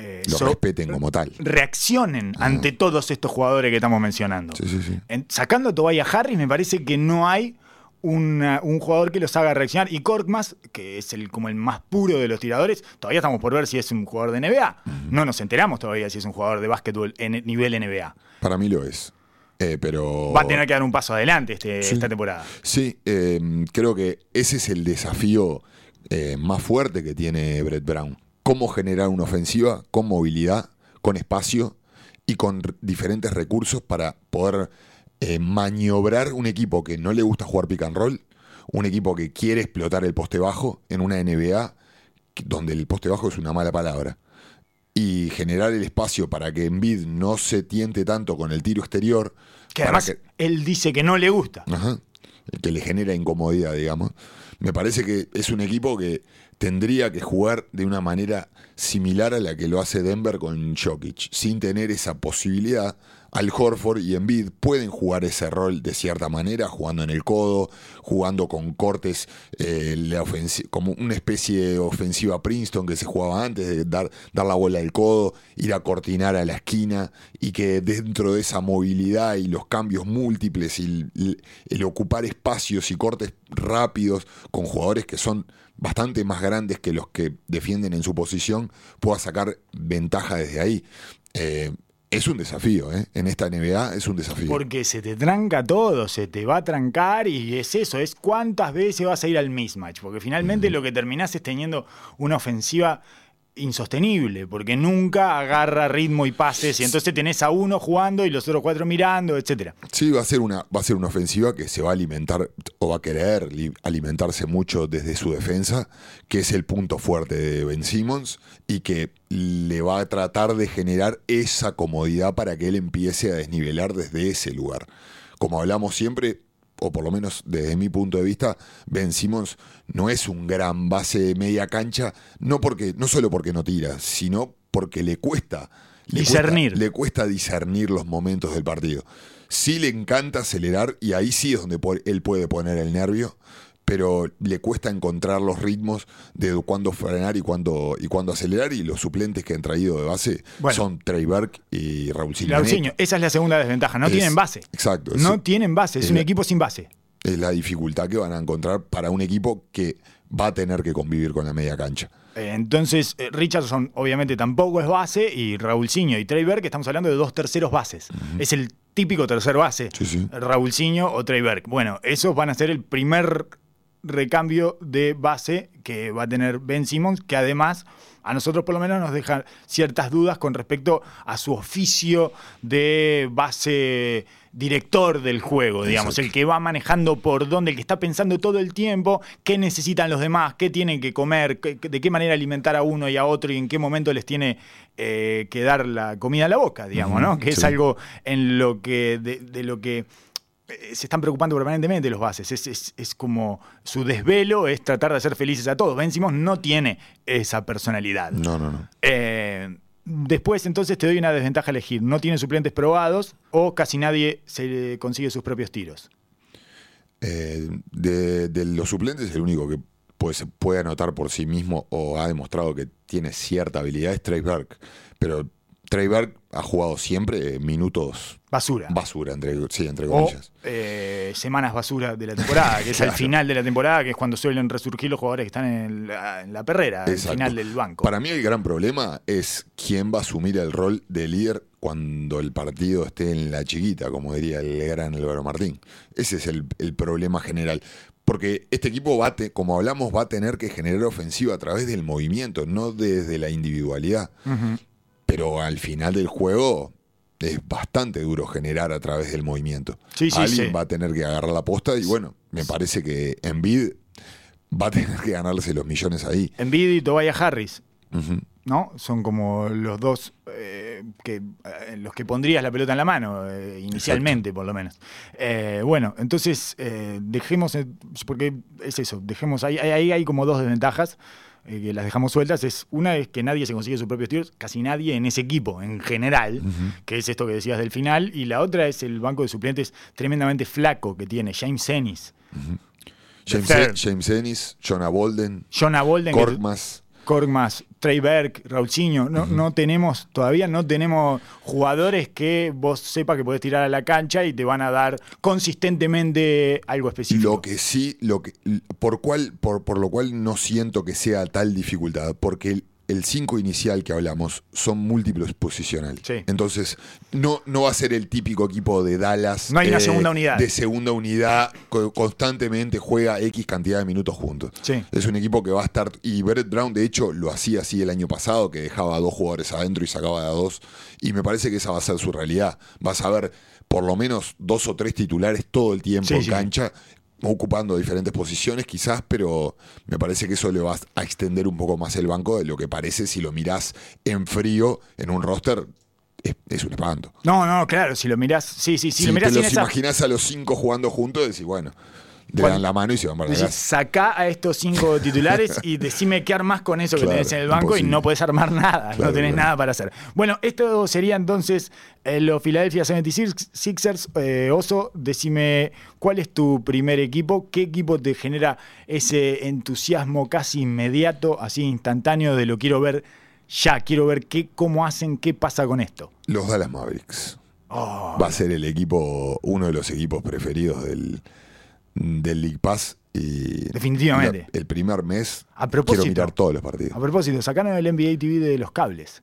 eh, Lo so- respeten como tal. reaccionen ante todos estos jugadores que estamos mencionando. Sí, sí, sí. En- sacando a Tobias Harris, me parece que no hay una- un jugador que los haga reaccionar. Y Korkmaz, que es el, como el más puro de los tiradores, todavía estamos por ver si es un jugador de NBA. No nos enteramos todavía si es un jugador de básquetbol en nivel NBA. Para mí lo es. Eh, pero Va a tener que dar un paso adelante este- Sí. esta temporada. Sí, eh, creo que ese es el desafío eh, más fuerte que tiene Brett Brown. Cómo generar una ofensiva con movilidad, con espacio y con diferentes recursos para poder eh, maniobrar un equipo que no le gusta jugar pick and roll, un equipo que quiere explotar el poste bajo en una NBA donde el poste bajo es una mala palabra. Y generar el espacio para que Embiid no se tiente tanto con el tiro exterior. Que además que- él dice que no le gusta. Ajá. Que le genera incomodidad, digamos. Me parece que es un equipo que tendría que jugar de una manera similar a la que lo hace Denver con Jokic, sin tener esa posibilidad. Al Horford y Embiid pueden jugar ese rol de cierta manera, jugando en el codo, jugando con cortes, eh, la como una especie de ofensiva Princeton que se jugaba antes, de dar, dar la bola al codo, ir a cortinar a la esquina y que dentro de esa movilidad y los cambios múltiples y el, el ocupar espacios y cortes rápidos con jugadores que son bastante más grandes que los que defienden en su posición, pueda sacar ventaja desde ahí. Eh, es un desafío, ¿eh? En esta NBA es un desafío. Porque se te tranca todo, se te va a trancar y es eso, es cuántas veces vas a ir al mismatch. Porque finalmente lo que terminás es teniendo una ofensiva insostenible, porque nunca agarra ritmo y pases, y entonces tenés a uno jugando y los otros cuatro mirando, etcétera. Sí, va a ser una, va a ser una ofensiva que se va a alimentar o va a querer li- alimentarse mucho desde su defensa, que es el punto fuerte de Ben Simmons, y que le va a tratar de generar esa comodidad para que él empiece a desnivelar desde ese lugar. Como hablamos siempre, o por lo menos desde mi punto de vista, Ben Simmons no es un gran base de media cancha, no porque, no solo porque no tira, sino porque le cuesta le Discernir. cuesta- le cuesta discernir los momentos del partido. Sí le encanta acelerar y ahí sí es donde él puede poner el nervio, pero le cuesta encontrar los ritmos de cuándo frenar y cuándo, y cuándo acelerar y los suplentes que han traído de base Bueno. son Trey Burke y Raúl Laucinho, esa es la segunda desventaja, no Es- tienen base. Exacto. es- No tienen base, es es un la- equipo sin base. es la dificultad que van a encontrar para un equipo que va a tener que convivir con la media cancha. Eh, Entonces, eh, Richardson obviamente tampoco es base y Raulcinho y Trey Burke, estamos hablando de dos terceros bases. Es el típico tercer base, Sí, sí. Raulcinho o Trey Burke. Bueno, esos van a ser el primer recambio de base que va a tener Ben Simmons, que además a nosotros por lo menos nos deja ciertas dudas con respecto a su oficio de base director del juego, digamos, Exacto. el que va manejando por dónde, el que está pensando todo el tiempo qué necesitan los demás, qué tienen que comer, qué- de qué manera alimentar a uno y a otro y en qué momento les tiene eh, que dar la comida a la boca, digamos, ¿no? Que es algo en lo que, de, de lo que se están preocupando permanentemente los bases. Es, es- es como su desvelo es tratar de hacer felices a todos. Ben Simmons no tiene esa personalidad. No, no, no. Eh, después entonces te doy una desventaja a elegir. No tiene suplentes probados o casi nadie se consigue sus propios tiros. Eh, de, de los suplentes, el único que puede, se puede anotar por sí mismo o ha demostrado que tiene cierta habilidad es Trey Burke. Pero Trey ha jugado siempre minutos Basura. basura, entre, sí, entre o comillas. eh, semanas basura de la temporada, que es Claro. al final de la temporada, que es cuando suelen resurgir los jugadores que están en la, en la perrera, al final del banco. Para mí el gran problema es quién va a asumir el rol de líder cuando el partido esté en la chiquita, como diría el gran Álvaro Martín. Ese es el, el problema general. Porque este equipo va, te- como hablamos, va a tener que generar ofensiva a través del movimiento, no desde la individualidad. Ujú. Pero al final del juego es bastante duro generar a través del movimiento. Sí, sí, Alguien sí. va a tener que agarrar la posta y bueno, me parece que Envid va a tener que ganarse los millones ahí. Embiid y Tobias Harris. ¿no? Son como los dos eh, que, eh, los que pondrías la pelota en la mano, eh, inicialmente por lo menos. Bueno, entonces dejemos, porque es eso, dejemos, ahí, ahí- ahí hay como dos desventajas. Eh, que las dejamos sueltas, es una es que nadie se consigue sus propios tiros, casi nadie en ese equipo en general, que es esto que decías del final, y la otra es el banco de suplentes tremendamente flaco que tiene James Ennis, James, Ennis, Jonah Bolden, Jonah Bolden, que- Korkmaz. Trey Berg, Raulcinho, no, no tenemos, todavía no tenemos jugadores que vos sepas que podés tirar a la cancha y te van a dar consistentemente algo específico. Lo que sí, lo que, por, cual, por, por lo cual no siento que sea tal dificultad, porque el, el 5 inicial que hablamos son múltiplos posicionales. Sí. Entonces, no, no va a ser el típico equipo de Dallas. eh, No hay una segunda unidad. De segunda unidad, co- constantemente juega X cantidad de minutos juntos. Sí. Es un equipo que va a estar. Y Brett Brown, de hecho, lo hacía así el año pasado, que dejaba a dos jugadores adentro y sacaba a dos. Y me parece que esa va a ser su realidad. Vas a ver por lo menos dos o tres titulares todo el tiempo Sí, en cancha, ocupando diferentes posiciones quizás, pero me parece que eso le va a extender un poco más el banco de lo que parece si lo mirás en frío en un roster. Es, es un espanto. No, no, claro, si lo mirás, sí, sí, si si lo mirás te los esa. imaginás a los cinco jugando juntos, decís, bueno, le Cuando- dan la mano y se van para la casa. Sacá a estos cinco titulares y decime qué armás con eso que Claro, tenés en el banco y no podés armar nada, no tenés claro. nada para hacer. Bueno, esto sería entonces eh, los Philadelphia 76ers. Eh, Oso, decime cuál es tu primer equipo, qué equipo te genera ese entusiasmo casi inmediato, así instantáneo de lo quiero ver ya, quiero ver qué, cómo hacen, qué pasa con esto. Los Dallas Mavericks. Oh, Va a ser el equipo, uno de los equipos preferidos del, del League Pass. Y Definitivamente. el primer mes A propósito. quiero mirar todos los partidos. a propósito, sacaron el NBA TV de los cables.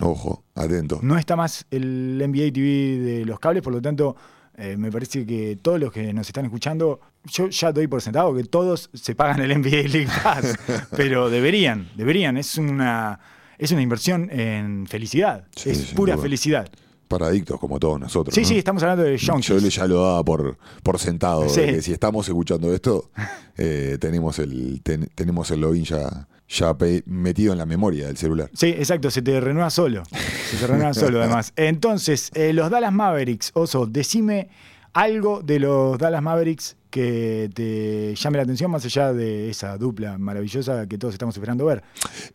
Ojo, atento. No está más el NBA TV de los cables, por lo tanto, eh, me parece que todos los que nos están escuchando, yo ya doy por sentado que todos se pagan el NBA League Pass, pero deberían, deberían. Es una, es una inversión en felicidad, Sí, es pura duda. felicidad. Para adictos como todos nosotros. Sí, ¿no? sí, estamos hablando de Yo Junkies. le ya lo daba por, por sentado. Sí. de que si estamos escuchando esto, eh, tenemos el ten- tenemos el login ya, ya pe- metido en la memoria del celular. Sí, exacto, se te renueva solo. Se te renueva solo, además. Entonces, eh, los Dallas Mavericks, Oso, decime algo de los Dallas Mavericks que te llame la atención, más allá de esa dupla maravillosa que todos estamos esperando ver.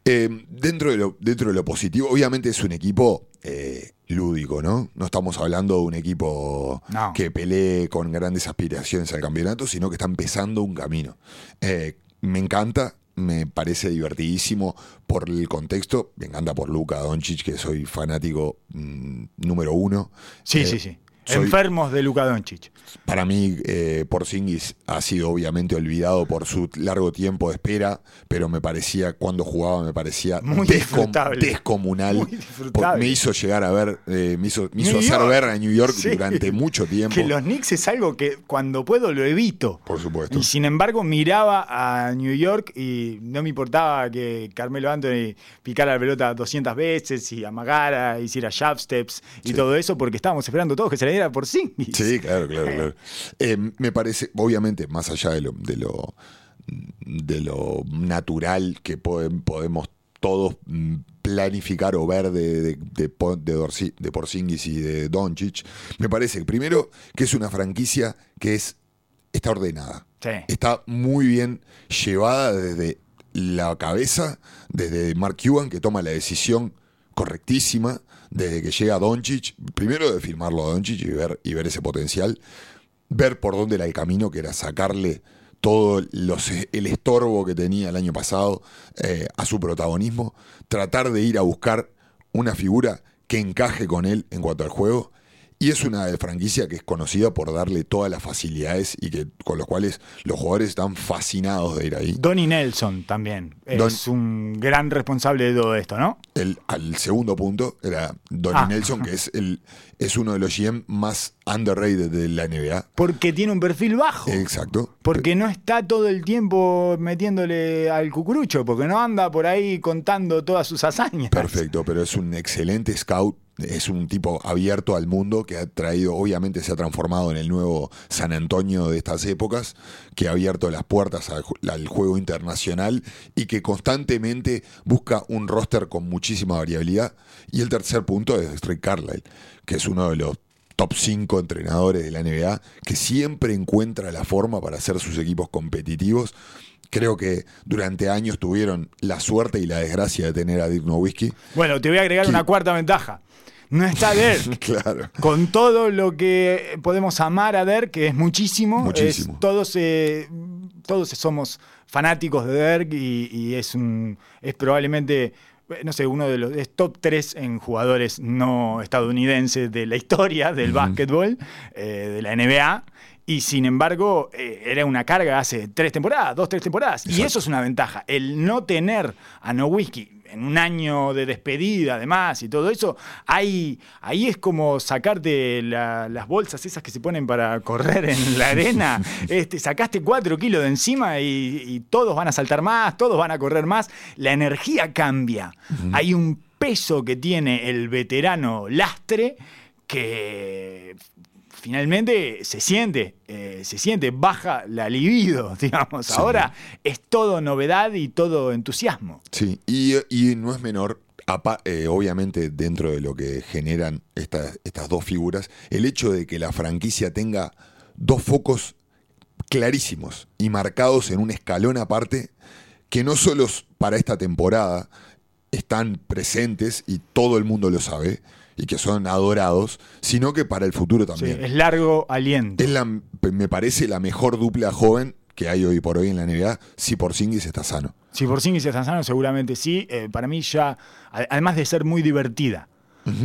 Eh, dentro, de lo, dentro de lo positivo, obviamente es un equipo lúdico, ¿no? No estamos hablando de un equipo No. que pelee con grandes aspiraciones al campeonato, sino que está empezando un camino. Eh, me encanta, me parece divertidísimo por el contexto, me encanta por Luca Doncic, que soy fanático mm, número uno. Sí, Eh, sí, sí. Soy- enfermos de Luka Doncic. Para mí, eh, Porzingis ha sido obviamente olvidado por su largo tiempo de espera, pero me parecía, cuando jugaba, me parecía Muy descom- descomunal. Muy Por- disfrutable. me hizo llegar a ver, eh, me hizo, me hizo New hacer York. ver a New York Sí. durante mucho tiempo. Que los Knicks es algo que cuando puedo lo evito. Por supuesto. Y sin embargo miraba a New York y no me importaba que Carmelo Anthony picara la pelota 200 veces y amagara, hiciera jab steps y Sí. todo eso porque estábamos esperando todos que se le diera por sí. Sí, claro, claro, claro. Eh, me parece, obviamente, más allá de lo, de lo, de lo natural que podem- podemos todos mm, planificar o ver de, de, de, de Dorsi- de Porzingis y de Doncic, me parece, primero, que es una franquicia que es, está ordenada. Sí. Está muy bien llevada desde la cabeza, desde Mark Cuban, que toma la decisión correctísima, desde que llega Doncic, primero de firmarlo a Doncic y ver, y ver ese potencial, ver por dónde era el camino, que era sacarle todo los, el estorbo que tenía el año pasado eh, a su protagonismo, tratar de ir a buscar una figura que encaje con él en cuanto al juego. Y es una franquicia que es conocida por darle todas las facilidades y que con los cuales los jugadores están fascinados de ir ahí. Donnie Nelson también Don- es un gran responsable de todo esto, ¿no? El, al segundo punto era Donnie Ah. Nelson, que es, el, es uno de los GM más underrated de la NBA. Porque tiene un perfil bajo. Exacto. Porque no está todo el tiempo metiéndole al cucurucho, porque no anda por ahí contando todas sus hazañas. Perfecto, pero es un excelente scout. Es un tipo abierto al mundo que ha traído, obviamente se ha transformado en el nuevo San Antonio de estas épocas, que ha abierto las puertas al, al juego internacional y que constantemente busca un roster con muchísima variabilidad. Y el tercer punto es Rick Carlisle, que es uno de los top 5 entrenadores de la NBA, que siempre encuentra la forma para hacer sus equipos competitivos. Creo que durante años tuvieron la suerte y la desgracia de tener a Dirk Nowitzki. Bueno, te voy a agregar una cuarta ventaja. No está Dirk. Claro. Con todo lo que podemos amar a Dirk, que es muchísimo, Muchísimo. es- todos, eh, todos somos fanáticos de Dirk y, y es, un, es probablemente, no sé, uno de los es top 3 en jugadores no estadounidenses de la historia del básquetbol, eh, de la NBA. Y sin embargo, eh, era una carga hace tres temporadas, dos, tres temporadas. Y eso es una ventaja. El no tener a Nowitzki en un año de despedida, además, y todo eso, ahí, ahí es como sacarte la- las bolsas esas que se ponen para correr en la arena. Este, sacaste cuatro kilos de encima y, y todos van a saltar más, todos van a correr más. La energía cambia. Hay un peso que tiene el veterano lastre que finalmente se siente, eh, se siente, baja la libido, digamos. Sí. Ahora es todo novedad y todo entusiasmo. Sí, y, y no es menor, apa- eh, obviamente dentro de lo que generan estas- estas dos figuras, el hecho de que la franquicia tenga dos focos clarísimos y marcados en un escalón aparte, que no solo para esta temporada están presentes y todo el mundo lo sabe, y que son adorados, sino que para el futuro Sí, también. es largo aliento. Es la, me parece la mejor dupla joven que hay hoy por hoy en la NBA, si Porzingis está sano. Si Porzingis está sano, seguramente sí. Eh, para mí ya, además de ser muy divertida.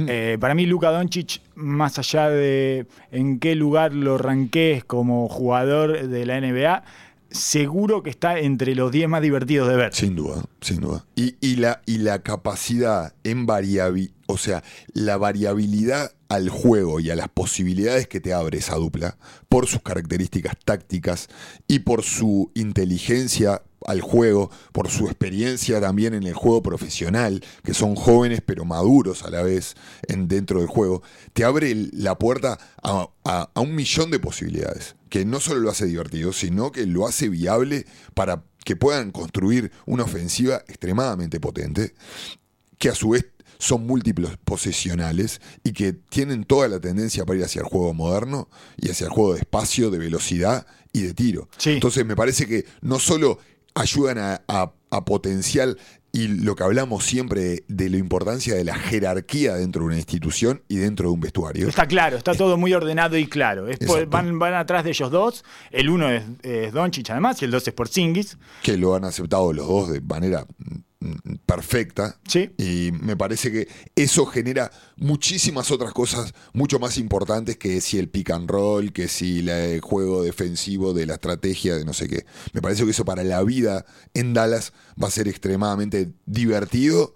Eh, para mí Luka Doncic, más allá de en qué lugar lo ranqués como jugador de la NBA, seguro que está entre los 10 más divertidos de ver. Sin duda, sin duda. Y, la, y la capacidad en variabilidad, o sea, la variabilidad al juego y a las posibilidades que te abre esa dupla, por sus características tácticas y por su inteligencia al juego, por su experiencia también en el juego profesional, que son jóvenes pero maduros a la vez en, dentro del juego, te abre la puerta a un millón de posibilidades, que no solo lo hace divertido, sino que lo hace viable para que puedan construir una ofensiva extremadamente potente, que a su vez son múltiplos posesionales y que tienen toda la tendencia para ir hacia el juego moderno y hacia el juego de espacio, de velocidad y de tiro. Sí. Entonces me parece que no solo ayudan a, a- a potencial y lo que hablamos siempre de, de la importancia de la jerarquía dentro de una institución y dentro de un vestuario. Está claro, está todo muy ordenado y claro. Es por- Exacto. van, van atrás de ellos dos. El uno es, es Doncic además y el dos es Porzingis. que lo han aceptado los dos de manera perfecta. Sí. Y me parece que eso genera muchísimas otras cosas mucho más importantes que si el pick and roll, que si la- el juego defensivo de la estrategia de no sé qué. Me parece que eso para la vida en Dallas va a ser extremadamente divertido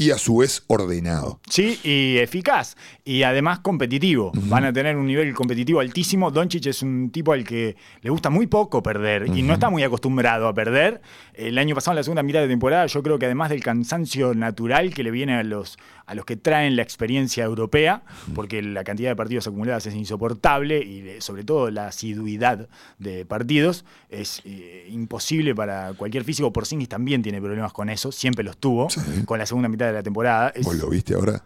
y a su vez ordenado. Sí, y eficaz. Y además competitivo. Van a tener un nivel competitivo altísimo. Doncic es un tipo al que le gusta muy poco perder y no está muy acostumbrado a perder. El año pasado, en la segunda mitad de temporada, yo creo que además del cansancio natural que le viene a los, a los que traen la experiencia europea, porque la cantidad de partidos acumulados es insoportable y de- sobre todo la asiduidad de partidos es eh, imposible para cualquier físico. Porzingis también tiene problemas con eso, siempre los tuvo, con la segunda mitad de la temporada. ¿Vos lo viste ahora?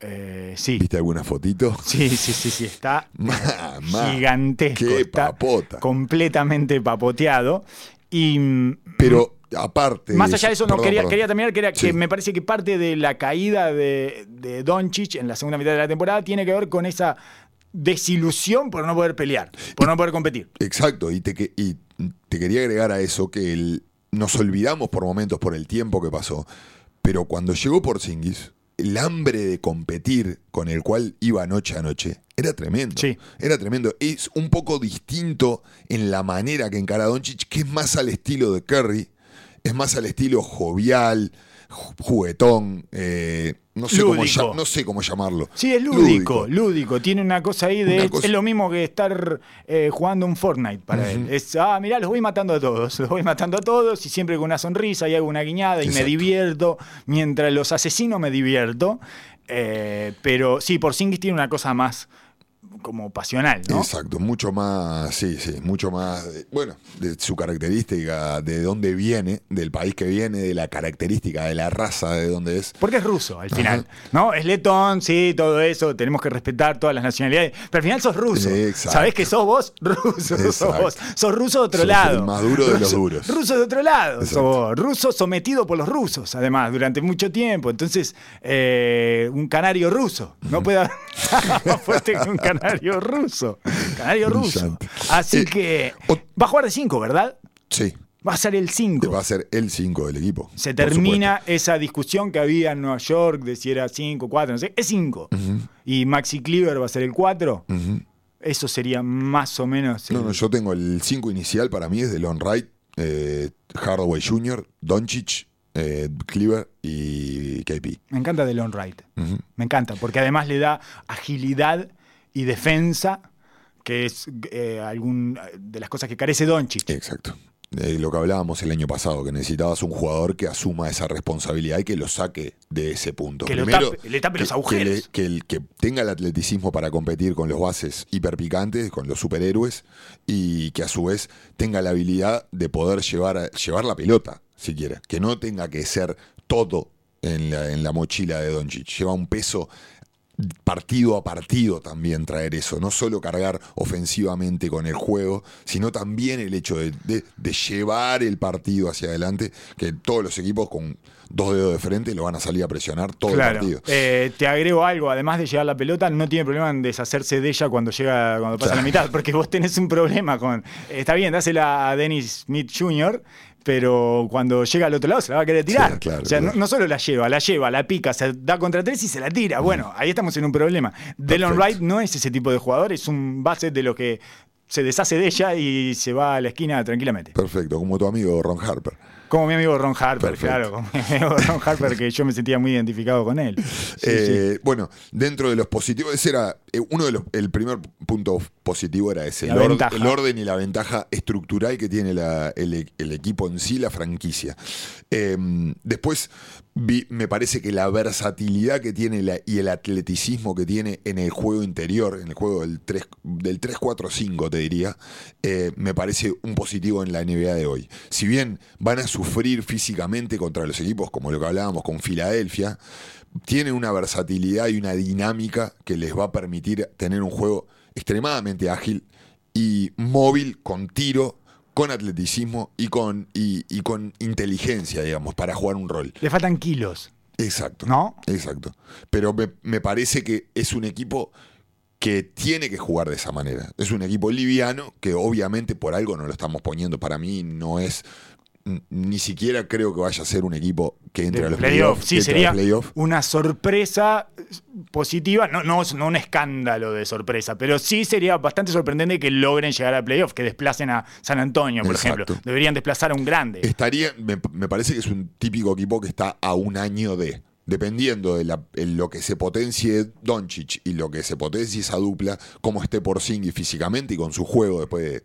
eh, sí. ¿Viste alguna fotito? Sí, sí, sí, sí, está Mamá, gigantesco. qué está papota. completamente papoteado. Y mm, Pero aparte. más allá de eso, no quería, quería terminar, que, era Sí. que me parece que parte de la caída de, de Doncic en la segunda mitad de la temporada tiene que ver con esa desilusión por no poder pelear, por no poder competir. Exacto, y te, que- y te quería agregar a eso que el- nos olvidamos por momentos por el tiempo que pasó, pero cuando llegó Porzingis, el hambre de competir con el cual iba noche a noche era tremendo. Sí. Era tremendo. Es un poco distinto en la manera que encara Doncic, que es más al estilo de Curry, es más al estilo jovial, ju- juguetón, eh, no, sé cómo Lúdico. llam- no sé cómo llamarlo. Sí, es lúdico, lúdico. Tiene una cosa ahí de. Es- cosa- Es lo mismo que estar eh, jugando un Fortnite para él. Es, ah, mirá, los voy matando a todos. Los voy matando a todos y siempre con una sonrisa y hago una guiñada y me divierto. Mientras los asesino me divierto. Eh, pero sí, Porzingis tiene una cosa más como pasional, ¿no? Exacto, mucho más, sí, sí, mucho más, eh, bueno, de su característica, de dónde viene, del país que viene, de la característica, de la raza, de dónde es. Porque es ruso al final, ¿no? Es letón, sí, todo eso, tenemos que respetar todas las nacionalidades, pero al final sos ruso. Exacto. ¿Sabés que sos vos? Ruso, sos vos. Sos ruso de otro Sos lado. el más duro de los duros. Ruso de otro lado. sos vos. Ruso sometido por los rusos, además, durante mucho tiempo. Entonces, eh, un canario ruso. No puede haber más fuerte que un canario ruso. Canario ruso. Así Eh, que va a jugar de 5, ¿verdad? Sí, Va a ser el 5. va a ser el 5 del equipo. Se termina esa discusión que había en Nueva York de si era 5, 4, no sé. Es 5. Y Maxi Cleaver va a ser el 4. supuesto. Ujú. Eso sería más o menos. No, el- no, yo tengo el 5 inicial para mí es de Lon Wright, eh, Hardaway Jr., Doncic, eh, Cleaver y KP. Me encanta Delon Wright. Ujú. Me encanta, porque además le da agilidad y defensa, que es eh, algún de las cosas que carece Doncic. Exacto. Lo que hablábamos el año pasado, que necesitabas un jugador que asuma esa responsabilidad y que lo saque de ese punto. Que lo tape- le tape los agujeros. le- que que tenga el atleticismo para competir con los bases hiperpicantes, con los superhéroes, y que a su vez tenga la habilidad de poder llevar, llevar la pelota, si quiere. Que no tenga que ser todo en la, en la mochila de Doncic. Lleva un peso partido a partido también traer eso, no solo cargar ofensivamente con el juego, sino también el hecho de, de- de llevar el partido hacia adelante, que todos los equipos con dos dedos de frente lo van a salir a presionar todo el partido. Eh, te agrego algo, además de llegar la pelota, no tiene problema en deshacerse de ella cuando llega, cuando pasa la mitad, porque vos tenés un problema con. Está bien, dásela a Dennis Smith Jr., pero cuando llega al otro lado se la va a querer tirar. Sí, claro, o sea, claro. No, no solo la lleva, la lleva, la pica, se da contra tres y se la tira. Bueno, ahí estamos en un problema. Delon. Wright no es ese tipo de jugador, es un base de lo que se deshace de ella y se va a la esquina tranquilamente. Perfecto, como tu amigo Ron Harper. Como mi amigo Ron Harper, Perfecto. claro, como mi amigo Ron Harper, que yo me sentía muy identificado con él. Sí, sí. Eh, Bueno, dentro de los positivos, ese era eh, uno de los, el primer punto positivo era ese, el, or- ventaja. el orden y la ventaja estructural que tiene la- el, el equipo en sí, la franquicia. Eh, después, me parece que la versatilidad que tiene y el atleticismo que tiene en el juego interior, en el juego del 3 del 3-4-5, te diría, eh, me parece un positivo en la NBA de hoy. Si bien van a sufrir físicamente contra los equipos, como lo que hablábamos con Filadelfia, tiene una versatilidad y una dinámica que les va a permitir tener un juego extremadamente ágil y móvil, con tiro, con atleticismo y con, y, y con inteligencia, digamos, para jugar un rol. Le faltan kilos, Exacto. ¿no? Exacto. Pero me, me parece que es un equipo que tiene que jugar de esa manera. Es un equipo liviano que obviamente por algo no lo estamos poniendo. Para mí no es ni siquiera creo que vaya a ser un equipo que entre a los playoff. playoffs. Sí, sería playoffs. una sorpresa positiva, no, no, no un escándalo de sorpresa, pero sí sería bastante sorprendente que logren llegar a playoff, que desplacen a San Antonio, por Exacto. ejemplo. Deberían desplazar a un grande. Estaría, me, me parece que es un típico equipo que está a un año de. Dependiendo de la- lo que se potencie Doncic y lo que se potencie esa dupla, cómo esté por y físicamente y con su juego después de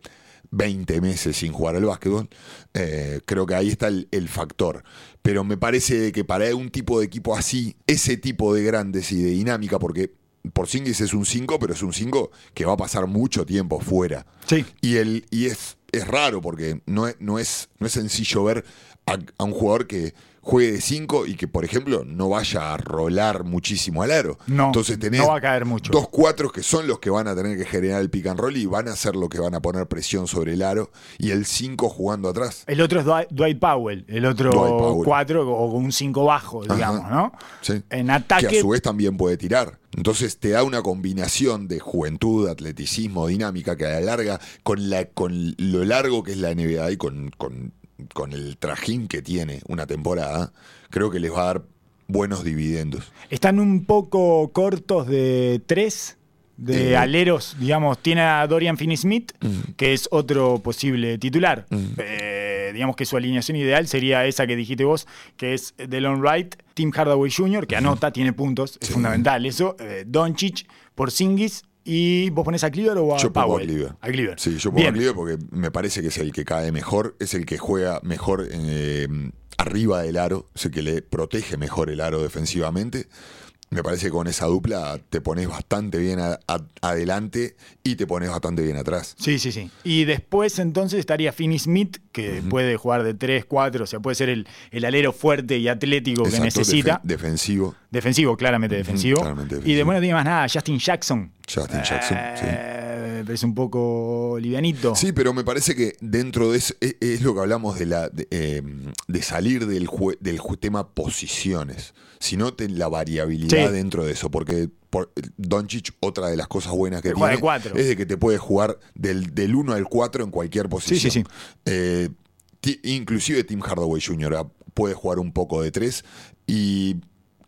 20 meses sin jugar al básquetbol, eh, creo que ahí está el, el factor. Pero me parece que para un tipo de equipo así, ese tipo de grandes y de dinámica, porque Porzingis es un 5, pero es un 5 que va a pasar mucho tiempo fuera. Sí. Y, el, y es, es raro porque no es, no, es, no es sencillo ver a, a un jugador que juegue de 5 y que, por ejemplo, no vaya a rolar muchísimo al aro. No, Entonces tenés no va a caer mucho. dos cuatros que son los que van a tener que generar el pick and roll y van a ser los que van a poner presión sobre el aro y el 5 jugando atrás. El otro es Dwight, Dwight Powell, el otro Dwight Powell. 4 o un 5 bajo, digamos, Ajá. ¿no? Sí. En Que a ataque. su vez también puede tirar. Entonces te da una combinación de juventud, atleticismo, dinámica que a la larga, con, la, con lo largo que es la NBA y con, con, con el trajín que tiene una temporada, creo que les va a dar buenos dividendos. Están un poco cortos de tres, de Eh. aleros, digamos. Tiene a Dorian Finney-Smith, que es otro posible titular. Mm. Eh, digamos que su alineación ideal sería esa que dijiste vos, que es Delon Wright, Tim Hardaway Jr., que anota, tiene puntos, es Sí. fundamental eso. Eh, Doncic, Porzingis, y vos pones a Cleaver o a Yo pongo a. Cleaver. A Cleaver. Sí, yo pongo Bien. a Cleaver porque me parece que es el que cae mejor, es el que juega mejor eh, arriba del aro, es el que le protege mejor el aro defensivamente. Me parece que con esa dupla te pones bastante bien a- a- adelante y te pones bastante bien atrás. Sí, sí, sí. Y después entonces estaría Finney Smith, que puede jugar de 3, 4, o sea, puede ser el, el alero fuerte y atlético que necesita. defen- defensivo. Defensivo, claramente defensivo. claramente Y defensivo. después no tiene más nada, Justin Jackson. Justin Jackson, sí. Eh, me parece un poco livianito. Sí, pero me parece que dentro de eso es, es lo que hablamos de la de, eh, de salir del, jue- del tema posiciones, sino te- la variabilidad Sí. dentro de eso, porque por, Doncic, otra de las cosas buenas que tiene cuatro. es de que te puede jugar del, del 1 al 4 en cualquier posición. sí, sí. Eh, ti- inclusive Tim Hardaway Jr. ah, puede jugar un poco de 3 y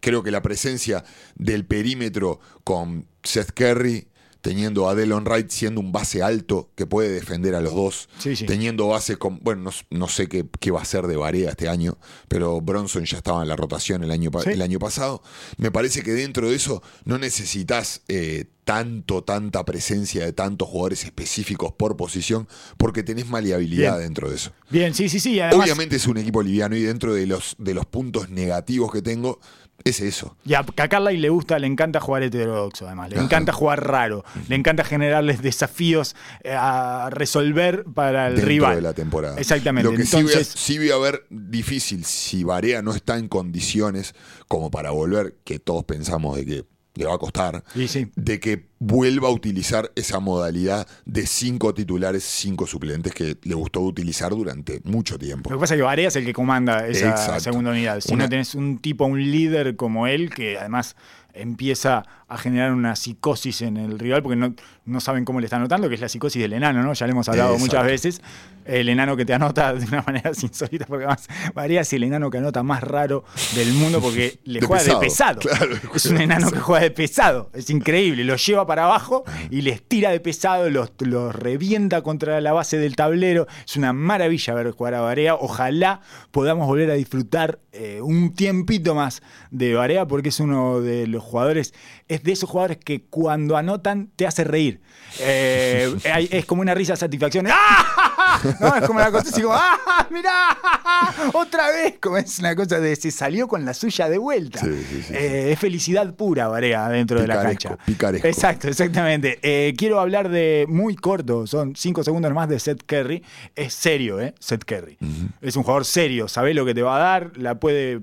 creo que la presencia del perímetro con Seth Curry, teniendo a Delon Wright siendo un base alto que puede defender a los dos, Sí, sí. teniendo base con, bueno, no, no sé qué, qué va a ser de Varea este año, pero Bronson ya estaba en la rotación el año, Sí. el año pasado. Me parece que dentro de eso no necesitas eh, tanto, tanta presencia de tantos jugadores específicos por posición, porque tenés maleabilidad Bien. dentro de eso. Bien, sí, sí, sí. Además, Obviamente es un equipo liviano y dentro de los, de los puntos negativos que tengo, es eso. Y a a Carly le gusta, le encanta jugar heterodoxo, además. Le Ajá. encanta jugar raro. Le encanta generarles desafíos eh, a resolver para el dentro rival. de la temporada. Exactamente. Lo que sí, voy a, sí voy a ver difícil si Varea no está en condiciones como para volver, que todos pensamos de que le va a costar, Y sí. de que vuelva a utilizar esa modalidad de cinco titulares, cinco suplentes que le gustó utilizar durante mucho tiempo. Lo que pasa es que Varea es el que comanda esa Exacto. segunda unidad. Si Una- no tenés un tipo, un líder como él, que además empieza a generar una psicosis en el rival, porque no, no saben cómo le está anotando, que es la psicosis del enano, ¿no? Ya le hemos hablado Exacto. muchas veces. El enano que te anota de una manera insólita, porque además Varea es el enano que anota más raro del mundo porque le De juega pesado, de pesado. claro, es un enano que juega de pesado. Es increíble. Los lleva para abajo y les tira de pesado, los, los revienta contra la base del tablero. Es una maravilla ver jugar a Varea. Ojalá podamos volver a disfrutar eh, un tiempito más de Varea porque es uno de los jugadores, es de esos jugadores que cuando anotan te hace reír. Eh, es como una risa de satisfacción. ¡Ah! ¿No? Es como una cosa así como, ¡ah! ¡Mirá! Otra vez, como es una cosa de se salió con la suya de vuelta. Sí, sí, sí, Eh, es felicidad pura, Varea, dentro de la cancha. picaresco. Exacto, exactamente. Eh, quiero hablar de muy corto, son cinco segundos más de Seth Curry. Es serio, ¿eh? Seth Curry. Es un jugador serio, sabe lo que te va a dar, la puede.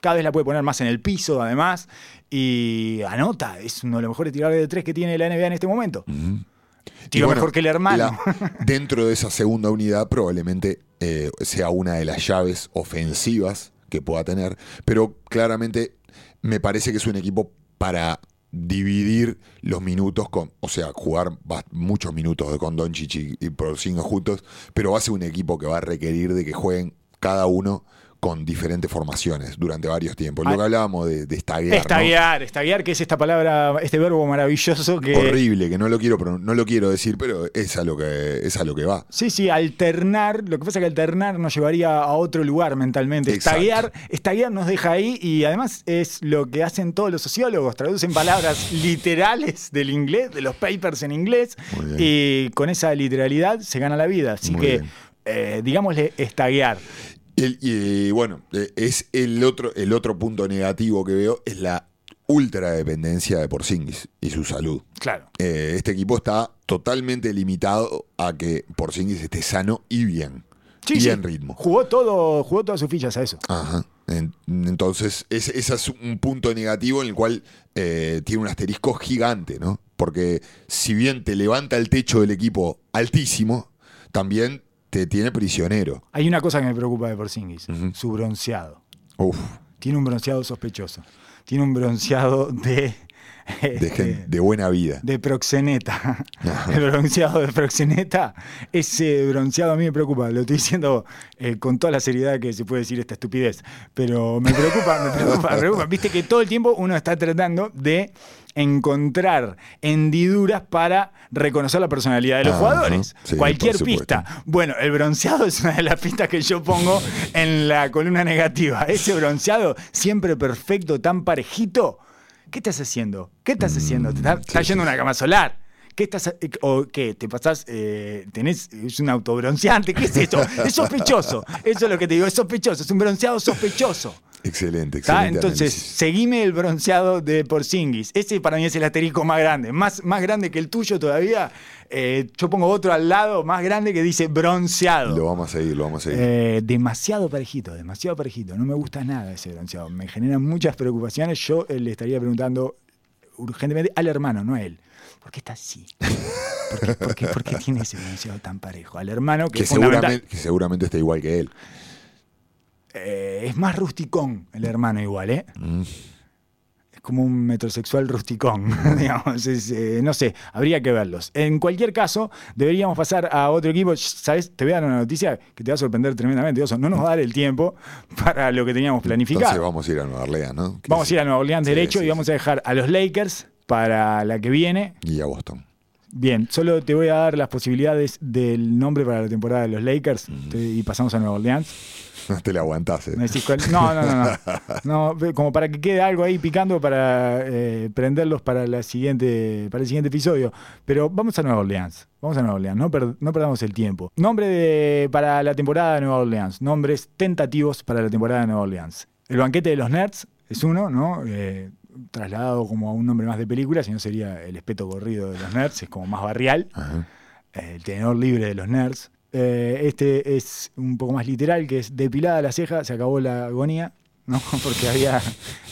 Cada vez la puede poner más en el piso, además. Y anota, es uno de los mejores tiradores de tres que tiene la NBA en este momento. Tiro bueno, mejor que el hermano. la- dentro de esa segunda unidad probablemente eh, sea una de las llaves ofensivas que pueda tener, pero claramente me parece que es un equipo para dividir los minutos con, o sea, jugar muchos minutos con Doncic y, y Porzingis juntos, pero va a ser un equipo que va a requerir de que jueguen cada uno con diferentes formaciones durante varios tiempos. Lo Ah. que hablábamos de, de estaguear, ¿no? Estaguear, estaguear, que es esta palabra, este verbo maravilloso que. Horrible, que no lo quiero, no lo quiero decir, pero es a lo que es a lo que va. Sí, sí, alternar, lo que pasa es que alternar nos llevaría a otro lugar mentalmente. Exacto. Estaguear, estaguear nos deja ahí y además es lo que hacen todos los sociólogos, traducen palabras literales del inglés, de los papers en inglés, y con esa literalidad se gana la vida. Así Muy que, bien. eh, digámosle, estaguear. El- y bueno, eh, es el otro, el otro punto negativo que veo es la ultradependencia de Porzingis y su salud. Claro. Eh, este equipo está totalmente limitado a que Porzingis esté sano y bien. Sí, y sí. en ritmo. Jugó todo, jugó todas sus fichas a eso. Ajá. En- entonces, ese, ese es un punto negativo en el cual eh, tiene un asterisco gigante, ¿no? Porque si bien te levanta el techo del equipo altísimo, también te tiene prisionero. Hay una cosa que me preocupa de Porzingis, su bronceado. Uf, Tiene un bronceado sospechoso. Tiene un bronceado de. de, de buena vida. de proxeneta. El bronceado de proxeneta. Ese bronceado a mí me preocupa. Lo estoy diciendo eh, con toda la seriedad que se puede decir esta estupidez. Pero me preocupa, me preocupa, me preocupa. Viste que todo el tiempo uno está tratando de encontrar hendiduras para reconocer la personalidad de los Ajá, jugadores. sí, Cualquier pista. Bueno, el bronceado es una de las pistas que yo pongo en la columna negativa. Ese bronceado siempre perfecto, tan parejito. ¿Qué estás haciendo? ¿Qué estás haciendo? ¿Te está, sí, estás yendo a sí, una cama solar? ¿Qué estás eh, o qué? ¿Te pasás? eh, tenés es un autobronceante? ¿Qué es eso? Es sospechoso. Eso es lo que te digo, es sospechoso, es un bronceado sospechoso. Excelente, excelente. Entonces, análisis. seguime el bronceado de Porzingis. Ese para mí es el asterisco más grande, más, más grande que el tuyo todavía. Eh, yo pongo otro al lado más grande que dice bronceado. Lo vamos a seguir, lo vamos a seguir. Eh, demasiado parejito, demasiado parejito. No me gusta nada ese bronceado. Me generan muchas preocupaciones. Yo eh, le estaría preguntando urgentemente al hermano, no a él. ¿Por qué está así? ¿Por qué, por qué- por qué tiene ese bronceado tan parejo? Al hermano, que, que, seguramente, que seguramente está igual que él. Eh, es más rusticón el hermano igual, ¿eh? Mm. Es como un metrosexual rusticón, digamos. es, eh, no sé, habría que verlos. En cualquier caso, deberíamos pasar a otro equipo. ¿Sabes? Te voy a dar una noticia que te va a sorprender tremendamente. Oso. No nos va a dar el tiempo para lo que teníamos planificado. Entonces vamos a ir a Nueva Orleans, ¿no? Vamos a ir a Nueva Orleans Sí, derecho sí, y vamos a dejar a los Lakers para la que viene. Y a Boston. Bien, solo te voy a dar las posibilidades del nombre para la temporada de los Lakers te- y pasamos a Nueva Orleans. No te la aguantás. eh. No, no, no, no. Como para que quede algo ahí picando para eh, prenderlos para, la siguiente, para el siguiente episodio. Pero vamos a Nueva Orleans. Vamos a Nueva Orleans, no, per- no perdamos el tiempo. Nombre de, para la temporada de Nueva Orleans. Nombres tentativos para la temporada de Nueva Orleans. El banquete de los nerds es uno, ¿no? Eh, trasladado como a un nombre más de película, si no sería el espeto corrido de los nerds, es como más barrial Ajá. el tenedor libre de los nerds. Eh, este es un poco más literal, que es depilada la ceja, se acabó la agonía, ¿no? Porque había.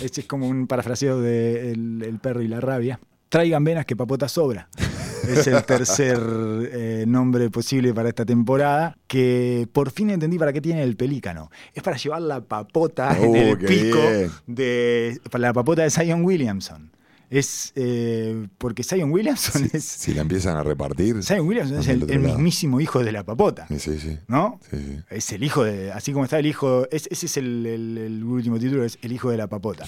Este es como un parafraseo de el, el perro y la rabia. Traigan venas que papota sobra. Es el tercer eh, nombre posible para esta temporada. Que por fin entendí para qué tiene el pelícano. Es para llevar la papota en Oh, el pico bien. de. Para la papota de Zion Williamson. Es eh, porque Zion Williamson Si, es. si la empiezan a repartir. Zion Williamson es el, mismísimo hijo de la papota, Sí, sí, sí. ¿no? Sí, sí. Es el hijo de. Así como está el hijo. es- ese es el, el- el último título, es el hijo de la papota.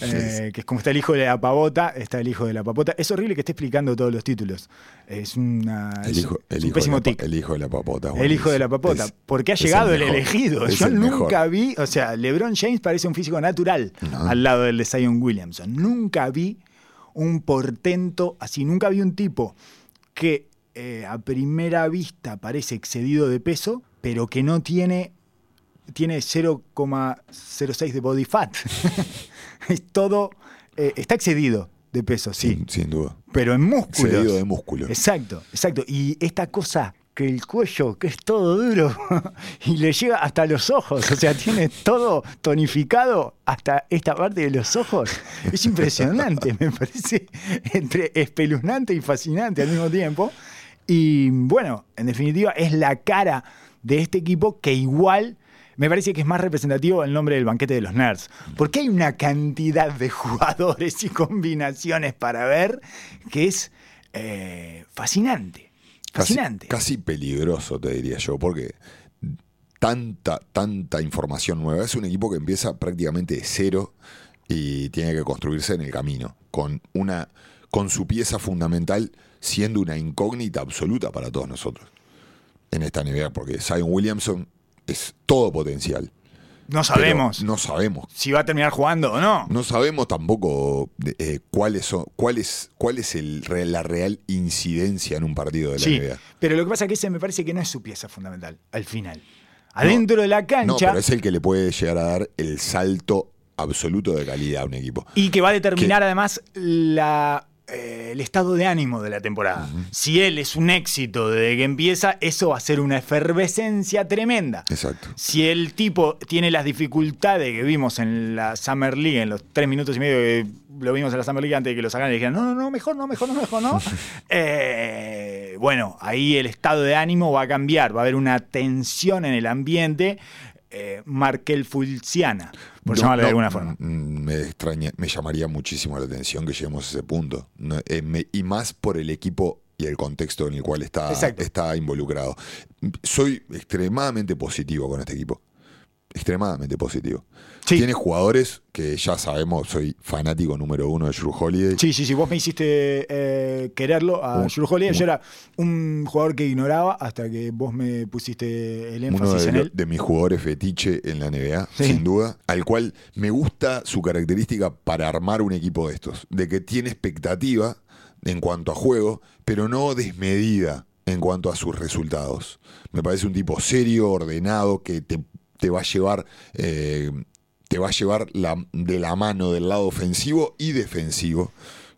Eh, que es como está el hijo de la pavota, está el hijo de la papota. Es horrible que esté explicando todos los títulos. Es, una, El es- hijo, es el un hijo pésimo tic. el hijo de la papota. El hijo de la papota. Porque ha llegado el, elegido. Es Yo el nunca mejor. vi. O sea, LeBron James parece un físico natural No. al lado del de Zion Williamson. Nunca vi un portento así. Nunca vi un tipo que eh, a primera vista parece excedido de peso, pero que no tiene. Tiene 0,06 de body fat. es todo. eh, está excedido de peso, sí. Sin, sin duda. Pero en músculos. Excedido de músculo. Exacto, exacto. Y esta cosa que el cuello, que es todo duro, y le llega hasta los ojos, o sea, tiene todo tonificado hasta esta parte de los ojos. Es impresionante, me parece entre espeluznante y fascinante al mismo tiempo. Y bueno, en definitiva, es la cara de este equipo que igual me parece que es más representativo el nombre del banquete de los nerds. Porque hay una cantidad de jugadores y combinaciones para ver que es eh, fascinante. Casi, Fascinante. casi peligroso, te diría yo, porque tanta, tanta información nueva. Es un equipo que empieza prácticamente de cero y tiene que construirse en el camino, con, una, con su pieza fundamental siendo una incógnita absoluta para todos nosotros en esta NBA, porque Zion Williamson es todo potencial. No sabemos No sabemos. si va a terminar jugando o no. No sabemos tampoco eh, cuál es, cuál es el, la real incidencia en un partido de la Sí, NBA. pero lo que pasa es que ese me parece que no es su pieza fundamental al final. Adentro de la No, cancha pero es el que le puede llegar a dar el salto absoluto de calidad a un equipo. y que va a determinar además la, eh, el estado de ánimo de la temporada. Si él es un éxito desde que empieza, eso va a ser una efervescencia tremenda. Exacto. Si el tipo tiene las dificultades que vimos en la Summer League, en los tres minutos y medio que lo vimos en la Summer League antes de que lo sacaran y dijeran, no, no, no, mejor no, mejor no, mejor no. Eh, bueno, ahí el estado de ánimo va a cambiar, va a haber una tensión en el ambiente eh, markelfulciana, por No, llamarlo de alguna forma. mm, Me, extraña, me llamaría muchísimo la atención que lleguemos a ese punto. Eh, me- y más por el equipo y el contexto en el cual está, Exacto. está involucrado. Soy extremadamente positivo con este equipo. Extremadamente positivo. Sí. Tiene jugadores que ya sabemos, soy fanático número uno de Drew Holiday. Sí, sí, sí, vos me hiciste eh, quererlo a Un- Holiday. Yo era un jugador que ignoraba hasta que vos me pusiste el Uno énfasis de, en él. de mis jugadores fetiche en la NBA, Sí. sin duda, al cual me gusta su característica para armar un equipo de estos, de que tiene expectativa en cuanto a juego, pero no desmedida en cuanto a sus resultados. Me parece un tipo serio, ordenado, que te, te va a llevar... eh, te va a llevar la- de la mano del lado ofensivo y defensivo,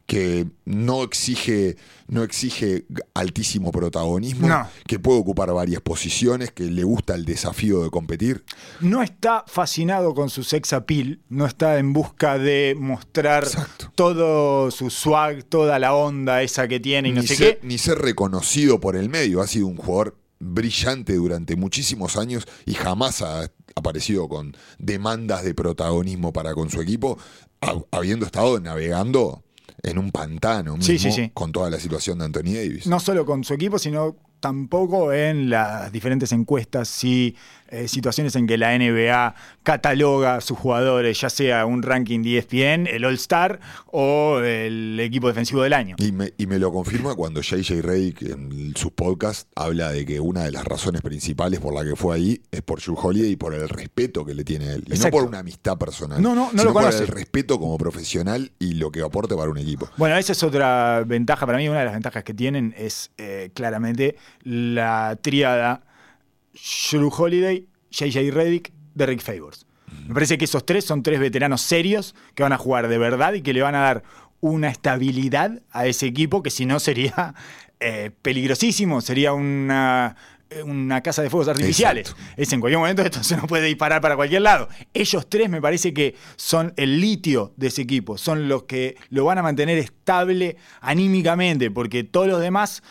que no exige, no exige altísimo protagonismo, No. que puede ocupar varias posiciones, que le gusta el desafío de competir. No está fascinado con su sex appeal, no está en busca de mostrar Exacto. todo su swag, toda la onda esa que tiene y no ni, sé ser, qué. ni ser reconocido por el medio. Ha sido un jugador brillante durante muchísimos años y jamás ha aparecido con demandas de protagonismo para con su equipo, hab- habiendo estado navegando en un pantano mismo Sí, sí, sí. con toda la situación de Anthony Davis. No solo con su equipo, sino tampoco en las diferentes encuestas y eh, situaciones en que la NBA cataloga a sus jugadores, ya sea un ranking de ESPN, el All-Star o el equipo defensivo del año. Y me, y me lo confirma cuando JJ Redick en sus podcasts habla de que una de las razones principales por la que fue ahí es por Drew Holiday y por el respeto que le tiene a él. Y Exacto. no por una amistad personal. No, no, no sino lo por conoce. el respeto como profesional y lo que aporte para un equipo. Bueno, esa es otra ventaja para mí. Una de las ventajas que tienen es eh, claramente la tríada Drew Holiday, JJ Redick, Derrick Favors. Me parece que esos tres son tres veteranos serios que van a jugar de verdad y que le van a dar una estabilidad a ese equipo que si no sería eh, peligrosísimo, sería una, eh, una casa de fuegos artificiales. Exacto. Es en cualquier momento esto se nos puede disparar para cualquier lado. Ellos tres me parece que son el litio de ese equipo, son los que lo van a mantener estable anímicamente, porque todos los demás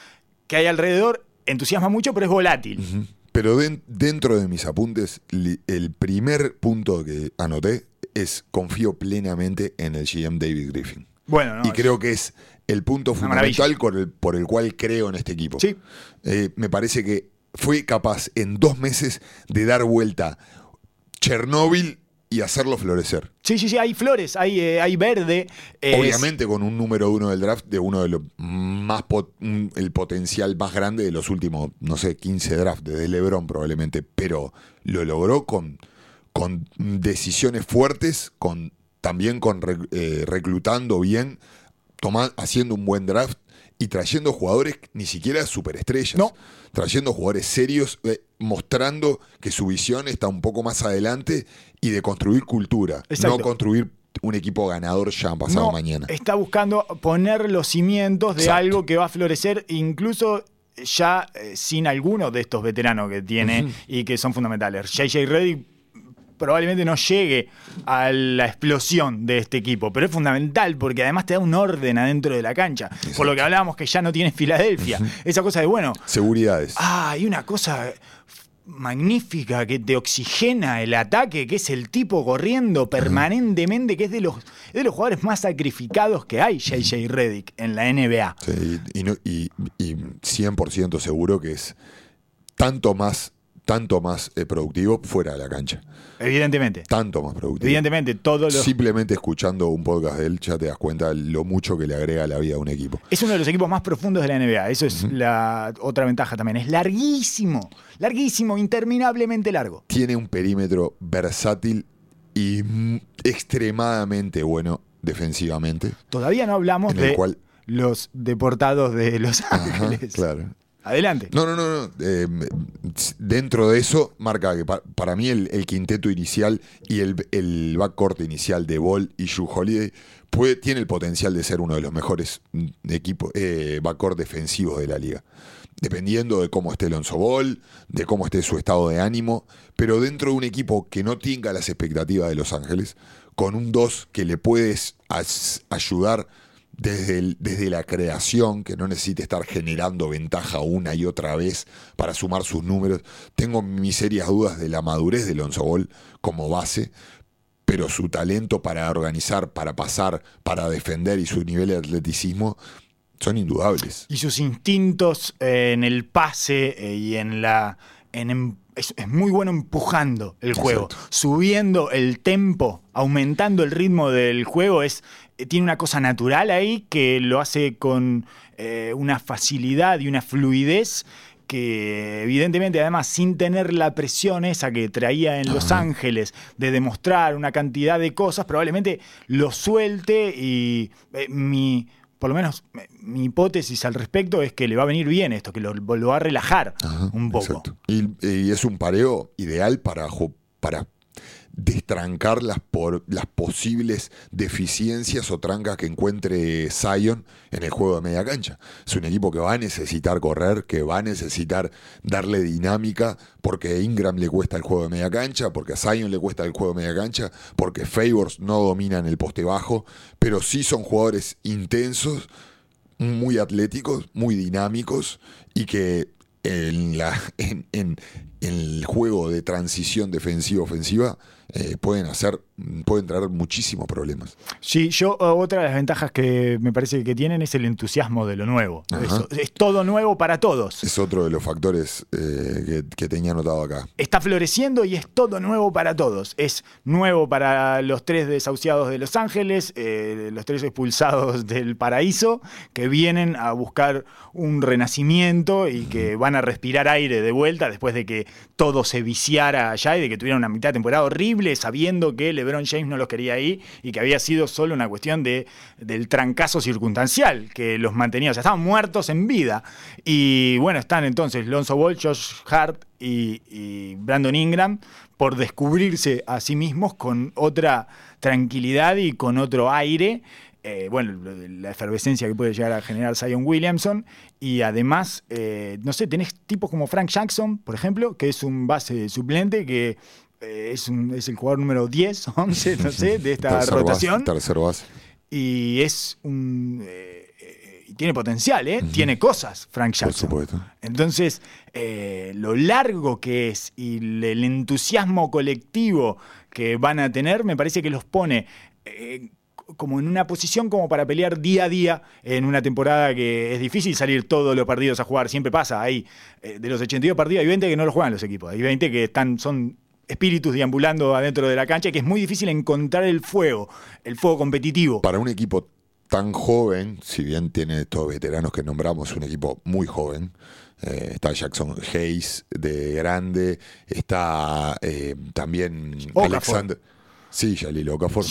que hay alrededor entusiasma mucho, pero es volátil. Pero den- dentro de mis apuntes, el primer punto que anoté es confío plenamente en el GM David Griffin. Bueno, no, y creo que es el punto fundamental por el, por el cual creo en este equipo. Sí. Eh, me parece que fue capaz en dos meses de dar vuelta Chernóbil y hacerlo florecer. Sí, sí, sí, hay flores, hay, eh, hay verde. eh, Obviamente con un número uno del draft de uno de los más pot- el potencial más grande de los últimos, no sé, 15 drafts, desde LeBron probablemente, pero lo logró con, con decisiones fuertes, con también con eh, reclutando bien, toma- haciendo un buen draft y trayendo jugadores ni siquiera superestrellas. No. Trayendo jugadores serios, eh, mostrando que su visión está un poco más adelante y de construir cultura, Exacto. no construir un equipo ganador ya pasado no, mañana. Está buscando poner los cimientos de Exacto. algo que va a florecer, incluso ya eh, sin alguno de estos veteranos que tiene y que son fundamentales. JJ Reddick probablemente no llegue a la explosión de este equipo, pero es fundamental porque además te da un orden adentro de la cancha. Por lo que hablábamos que ya no tiene Filadelfia. Esa cosa de, bueno, Seguridades. Ah, hay una cosa magnífica que te oxigena el ataque, que es el tipo corriendo permanentemente, que es de los, de los jugadores más sacrificados que hay, JJ Reddick, en la NBA. Sí, y, y- y 100% seguro que es tanto más tanto más eh, productivo fuera de la cancha. Evidentemente. Tanto más productivo. Evidentemente, todos los. Simplemente escuchando un podcast de él ya te das cuenta lo mucho que le agrega a la vida de un equipo. Es uno de los equipos más profundos de la NBA. Eso es la otra ventaja también. Es larguísimo. Larguísimo, interminablemente largo. Tiene un perímetro versátil y extremadamente bueno defensivamente. Todavía no hablamos de cual- los deportados de Los Ajá, Ángeles. claro. Adelante. No, no, no, no. Eh, dentro de eso, marca que pa- para mí el, quinteto inicial y el, el backcourt inicial de Ball y Drew Holiday tiene el potencial de ser uno de los mejores mm, equipos eh, backcourt defensivos de la liga. Dependiendo de cómo esté Alonso Ball, de cómo esté su estado de ánimo, pero dentro de un equipo que no tenga las expectativas de Los Ángeles, con un 2 que le puedes ayudar desde, el- desde la creación, que no necesite estar generando ventaja una y otra vez para sumar sus números. Tengo mis serias dudas de la madurez de Lonzo Ball como base, pero su talento para organizar, para pasar, para defender y su nivel de atleticismo son indudables. Y sus instintos eh, en el pase eh, y en la. en em- es, es muy bueno empujando el juego. Exacto. Subiendo el tempo, aumentando el ritmo del juego. Es, tiene una cosa natural ahí que lo hace con eh, una facilidad y una fluidez que evidentemente además sin tener la presión esa que traía en Los Ángeles de demostrar una cantidad de cosas, probablemente lo suelte y eh, mi, por lo menos eh, mi hipótesis al respecto es que le va a venir bien esto, que lo, lo va a relajar Ajá, un poco. Y, y es un pareo ideal para, para destrancar las, por, las posibles deficiencias o trancas que encuentre Zion en el juego de media cancha. Es un equipo que va a necesitar correr, que va a necesitar darle dinámica, porque a Ingram le cuesta el juego de media cancha, porque a Zion le cuesta el juego de media cancha, porque Favors no dominan el poste bajo, pero sí son jugadores intensos muy atléticos, muy dinámicos y que en, la, en, en el juego de transición defensiva-ofensiva eh, pueden hacer, pueden traer muchísimos problemas. Sí, yo eh, otra de las ventajas que me parece que tienen es el entusiasmo de lo nuevo. Eso, es todo nuevo para todos. Es otro de los factores eh, que, que tenía anotado acá. Está floreciendo y es todo nuevo para todos. Es nuevo para los tres desahuciados de Los Ángeles, eh, los tres expulsados del paraíso, que vienen a buscar un renacimiento y que van a respirar aire de vuelta después de que todo se viciara allá y de que tuvieran una mitad de temporada horrible, sabiendo que LeBron James no los quería ahí y que había sido solo una cuestión de, del trancazo circunstancial que los mantenía. O sea, estaban muertos en vida. Y bueno, están entonces Lonzo Ball, Josh Hart y Brandon Ingram por descubrirse a sí mismos con otra tranquilidad y con otro aire. Eh, bueno, la efervescencia que puede llegar a generar Zion Williamson. Y además, eh, no sé, tenés tipos como Frank Jackson, por ejemplo, que es un base suplente que eh, es, un- es el jugador número 10, 11, no sé, de esta Tercer base- rotación. tercer base. Y es un. tiene potencial, ¿eh? Tiene cosas, Frank Por Jackson. supuesto. Entonces, eh, lo largo que es y el, el entusiasmo colectivo que van a tener, me parece que los pone eh, como en una posición como para pelear día a día en una temporada que es difícil salir todos los partidos a jugar. Siempre pasa, hay eh, de los 82 partidos, hay 20 que no los juegan los equipos, hay 20 que están, son espíritus deambulando adentro de la cancha, y que es muy difícil encontrar el fuego, el fuego competitivo. Para un equipo tan joven, si bien tiene estos veteranos que nombramos, un equipo muy joven. eh, está Jackson Hayes de grande, está eh, también Okafor. Alexander. Sí, Jalil Okafor.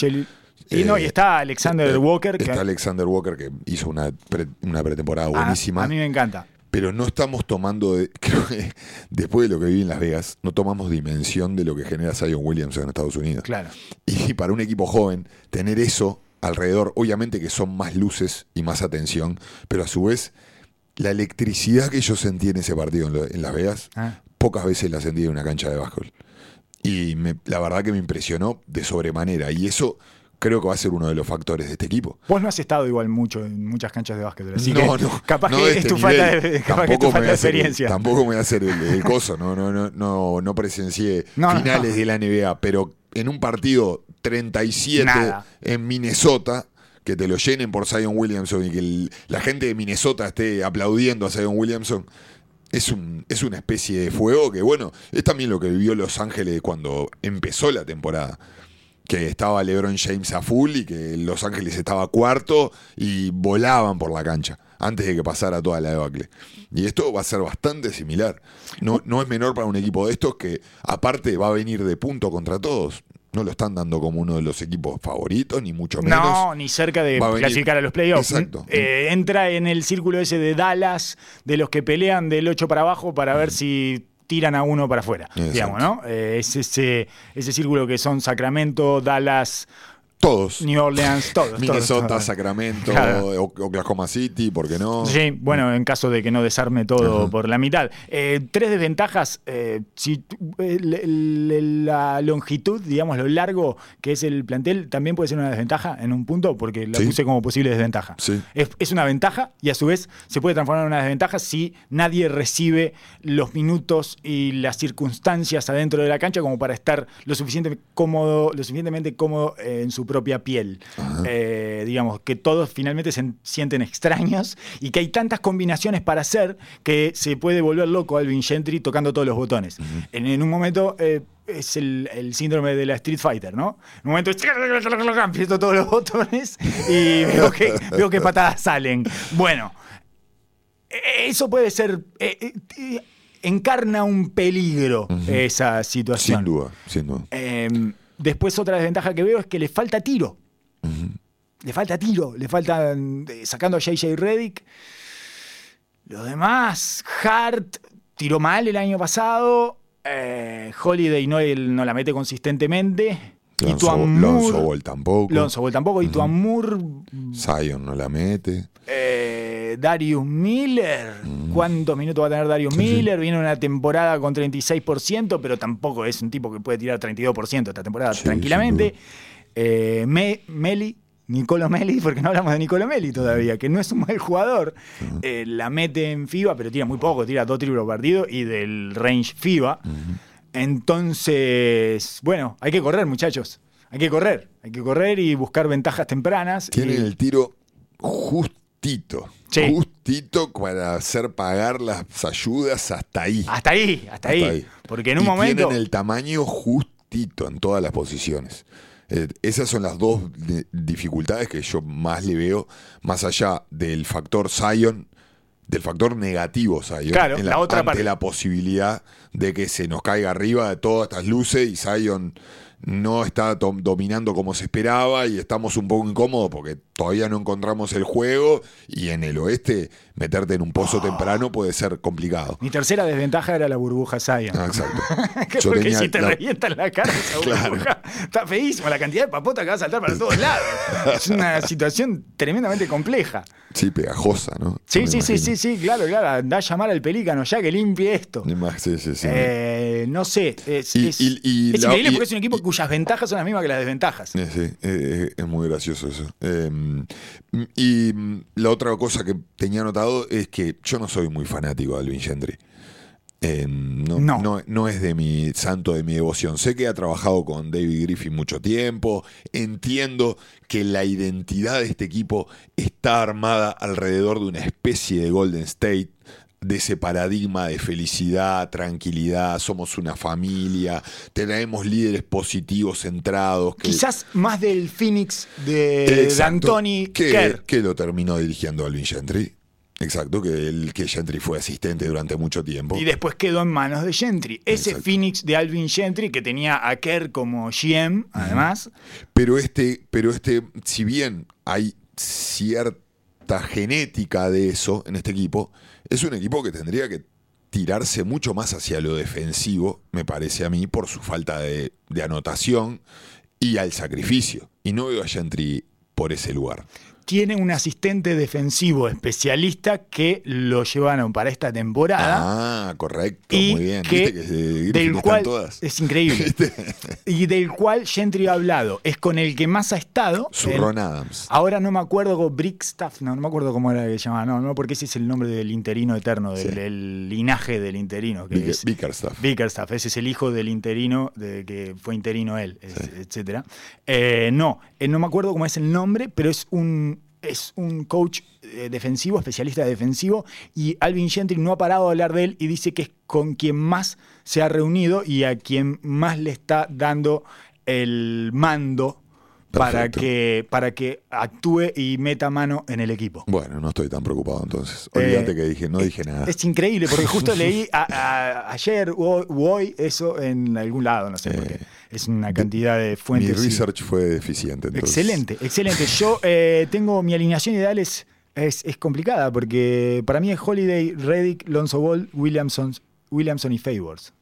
Y, no, y Eh, está Alexander eh, Walker, que Está Alexander Walker que hizo una, pre- una pretemporada a- buenísima. a mí me encanta. pero no estamos tomando, de- creo que después de lo que viví en Las Vegas, no tomamos dimensión de lo que genera Zion Williamson en Estados Unidos. Claro. Y para un equipo joven, tener eso alrededor, obviamente que son más luces y más atención, pero a su vez, la electricidad que yo sentí en ese partido en, lo- en Las Vegas, Ah. pocas veces la sentí en una cancha de básquetbol. Y me- la verdad que me impresionó de sobremanera. Y eso creo que va a ser uno de los factores de este equipo. Vos no has estado igual mucho en muchas canchas de básquet, así no, que no, capaz no que es este tu falta de, capaz que es tu falta de el- experiencia. tampoco me voy a hacer el, el coso, no, no, no, no, no presencié finales de la NBA, pero en un partido 37 Nada. en Minnesota, que te lo llenen por Zion Williamson y que el- la gente de Minnesota esté aplaudiendo a Zion Williamson, es, un, es una especie de fuego que, bueno, es también lo que vivió Los Ángeles cuando empezó la temporada. Que estaba LeBron James a full y que Los Ángeles estaba cuarto y volaban por la cancha antes de que pasara toda la debacle. Y esto va a ser bastante similar. No, no es menor para un equipo de estos que, aparte, va a venir de punto contra todos. No lo están dando como uno de los equipos favoritos, ni mucho menos. No, ni cerca de a clasificar a los playoffs. Exacto. Eh, entra en el círculo ese de Dallas, de los que pelean del 8 para abajo para ver si tiran a uno para afuera. Exacto. Digamos, ¿no? Eh, es ese, ese círculo que son Sacramento, Dallas, Todos. New Orleans, todos. Minnesota, todos. Sacramento, Claro. O- Oklahoma City, ¿por qué no? Sí, bueno, en caso de que no desarme todo Ajá. por la mitad. Eh, tres desventajas. eh, si, el- la longitud, digamos, lo largo que es el plantel, también puede ser una desventaja en un punto, porque la Sí. puse como posible desventaja. Sí. Es, es una ventaja y a su vez se puede transformar en una desventaja si nadie recibe los minutos y las circunstancias adentro de la cancha como para estar lo suficientemente cómodo, lo suficientemente cómodo eh, en su propia piel. Eh, digamos, que todos finalmente se sienten extraños y que hay tantas combinaciones para hacer que se puede volver loco Alvin Gentry tocando todos los botones. en, en un momento eh, es el, el síndrome de la Street Fighter, ¿no? En un momento aprieto todos los botones y veo que, veo que patadas salen. Bueno, eso puede ser... eh, encarna un peligro esa situación. Sin duda, sin duda. Eh, después otra desventaja que veo es que le falta tiro. Le falta tiro, le falta eh, sacando a JJ Reddick. Los demás, Hart tiró mal el año pasado. eh, Holiday no, él no la mete consistentemente. Lonzo, Ball tampoco. Lonzo Ball tampoco. Y Moore, Zion no la mete. eh, Darius Miller. ¿Cuántos minutos va a tener Darius Mm. Sí. Miller? Viene una temporada con 36%, pero tampoco es un tipo que puede tirar 32% esta temporada Sí, tranquilamente. Eh, Me- Meli, Nicolo Meli, porque no hablamos de Nicolo Meli todavía, que no es un mal jugador. Eh, la mete en FIBA, pero tira muy poco, tira dos triples partido y del range FIBA. Entonces, bueno, hay que correr, muchachos. Hay que correr. Hay que correr y buscar ventajas tempranas. Tienen Y- el tiro justito. Sí. Justito para hacer pagar las ayudas hasta ahí. Hasta ahí, hasta, ahí. Hasta ahí. Porque en un Y momento. Tienen el tamaño justito en todas las posiciones. Eh, esas son las dos di- dificultades que yo más le veo, más allá del factor Zion, del factor negativo Zion. Claro, en la otra ante parte. la posibilidad de que se nos caiga arriba de todas estas luces y Zion no está dominando como se esperaba y estamos un poco incómodos porque todavía no encontramos el juego y en el oeste meterte en un Ah. pozo temprano puede ser complicado. Mi tercera desventaja era la burbuja Zion. Ah, exacto. Yo Porque tenía si te la- revientan la cara esa Claro. burbuja, está feísimo la cantidad de papota que va a saltar para todos lados. Es una situación tremendamente compleja. Sí, pegajosa, ¿no? Sí, sí, sí, sí, sí, claro, claro. Anda a llamar al pelícano ya que limpie esto. Ni más, Sí, sí, sí. Eh, no sé, es, Y- es- y- y es la- increíble y- porque es un equipo y- cuyas ventajas son las mismas que las desventajas. Eh, sí, eh, es muy gracioso eso. Eh, y la otra cosa que tenía notado es que yo no soy muy fanático de Alvin Gentry. Eh, no, No. no. no es de mi santo de mi devoción. Sé que ha trabajado con David Griffin mucho tiempo. Entiendo que la identidad de este equipo está armada alrededor de una especie de Golden State, de ese paradigma de felicidad, tranquilidad, somos una familia, tenemos líderes positivos, centrados. Que, Quizás más del Phoenix de, de Exacto, Anthony que, Kerr. que lo terminó dirigiendo Alvin Gentry. Exacto, que, el, que Gentry fue asistente durante mucho tiempo. Y después quedó en manos de Gentry. Ese Exacto. Phoenix de Alvin Gentry, que tenía a Kerr como GM, además. Pero este, pero este, si bien hay cierta genética de eso en este equipo, es un equipo que tendría que tirarse mucho más hacia lo defensivo, me parece a mí, por su falta de, de anotación y al sacrificio. Y no veo a Gentry por ese lugar. Tiene un asistente defensivo especialista que lo llevaron para esta temporada. Ah, correcto, y muy bien. que, Viste que eh, del cual todas. es increíble y del cual Gentry ha hablado es con el que más ha estado Su El- Ron Adams. ahora no me acuerdo Brickstaff no no me acuerdo cómo era que se llamaba no no porque ese es el nombre del interino eterno del, Sí. linaje del interino que Vicker- es Bickerstaff. Bickerstaff, ese es el hijo del interino, de que fue interino él, es- etcétera. Eh, no, eh, no me acuerdo cómo es el nombre, pero es un es un coach eh, defensivo, especialista defensivo, y Alvin Gentry no ha parado de hablar de él y dice que es con quien más se ha reunido y a quien más le está dando el mando para que, para que actúe y meta mano en el equipo. Bueno, no estoy tan preocupado entonces. Olvídate Eh, que dije, no dije nada. Es increíble, porque justo leí a- a- ayer o u hoy eso en algún lado, no sé por qué. Es una cantidad de Mi fuentes. y- research fue deficiente. entonces. Excelente, excelente. Yo eh, tengo mi alineación ideal es, es, es complicada porque para mí es Holiday, Reddick, Lonzo Ball, Williamson, Williamson y Favors.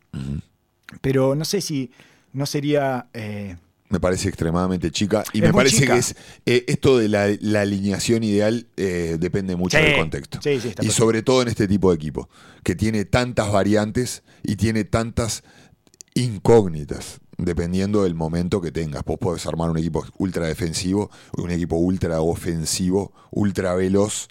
Pero no sé si no sería. eh, Me parece extremadamente chica. Y Es me parece chica. que es eh, esto de la, la alineación ideal eh, depende mucho Sí, del contexto. sí, sí, está y perfecto. sobre todo en este tipo de equipo, que tiene tantas variantes y tiene tantas incógnitas, dependiendo del momento que tengas. Vos podés armar un equipo ultra defensivo, un equipo ultra ofensivo, ultra veloz.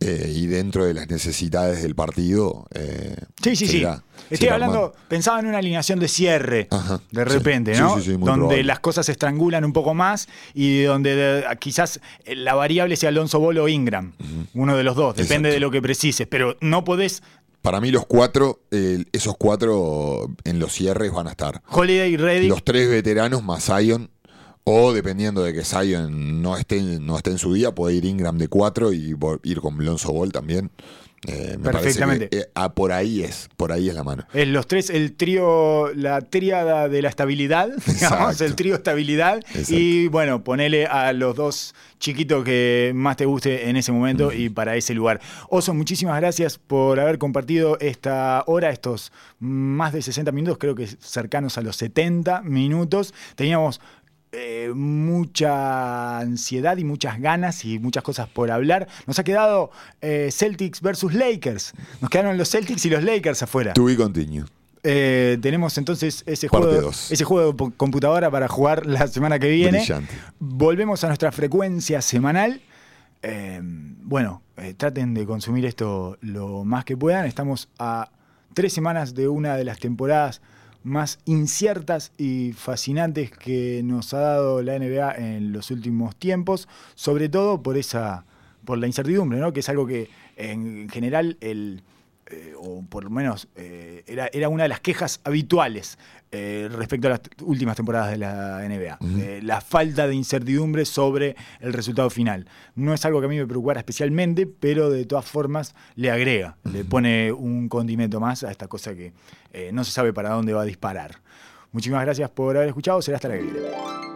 eh, y dentro de las necesidades del partido. eh, Sí, sí, sí. Estoy hablando, pensaba en una alineación de cierre, Ajá, de repente, Sí, ¿no? sí, sí, donde probable. las cosas se estrangulan un poco más y donde de- quizás eh, la variable sea Alonso Bolo o Ingram. Uno de los dos, depende Exacto. de lo que precises. Pero no podés. Para mí los cuatro, eh, esos cuatro en los cierres van a estar. Holiday y Reddick. Los tres veteranos más Zion, o dependiendo de que Zion no esté, no esté en su día, puede ir Ingram de cuatro y ir con Lonzo Ball también. Eh, me Perfectamente. que, eh, ah, por ahí es, por ahí es la mano. Es los tres, el trío, la tríada de la estabilidad, digamos, el trío estabilidad. Exacto. Y bueno, ponele a los dos chiquitos que más te guste en ese momento y para ese lugar. Oso, muchísimas gracias por haber compartido esta hora, estos más de 60 minutos, creo que cercanos a los 70 minutos. Teníamos eh, mucha ansiedad y muchas ganas y muchas cosas por hablar. Nos ha quedado eh, Celtics versus Lakers. Nos quedaron los Celtics y los Lakers afuera. To be continue. Eh, tenemos entonces ese Parte juego, dos. ese juego de computadora para jugar la semana que viene. Brillante. Volvemos a nuestra frecuencia semanal. Bueno, traten de consumir esto lo más que puedan. Estamos a tres semanas de una de las temporadas más inciertas y fascinantes que nos ha dado la NBA en los últimos tiempos, sobre todo por esa, por la incertidumbre, ¿no? Que es algo que en general el eh, o por lo menos eh, era, era una de las quejas habituales eh, respecto a las últimas temporadas de la NBA. La falta de incertidumbre sobre el resultado final. No es algo que a mí me preocupara especialmente, pero de todas formas le agrega, le pone un condimento más a esta cosa que no se sabe para dónde va a disparar. Muchísimas gracias por haber escuchado, será hasta la que viene.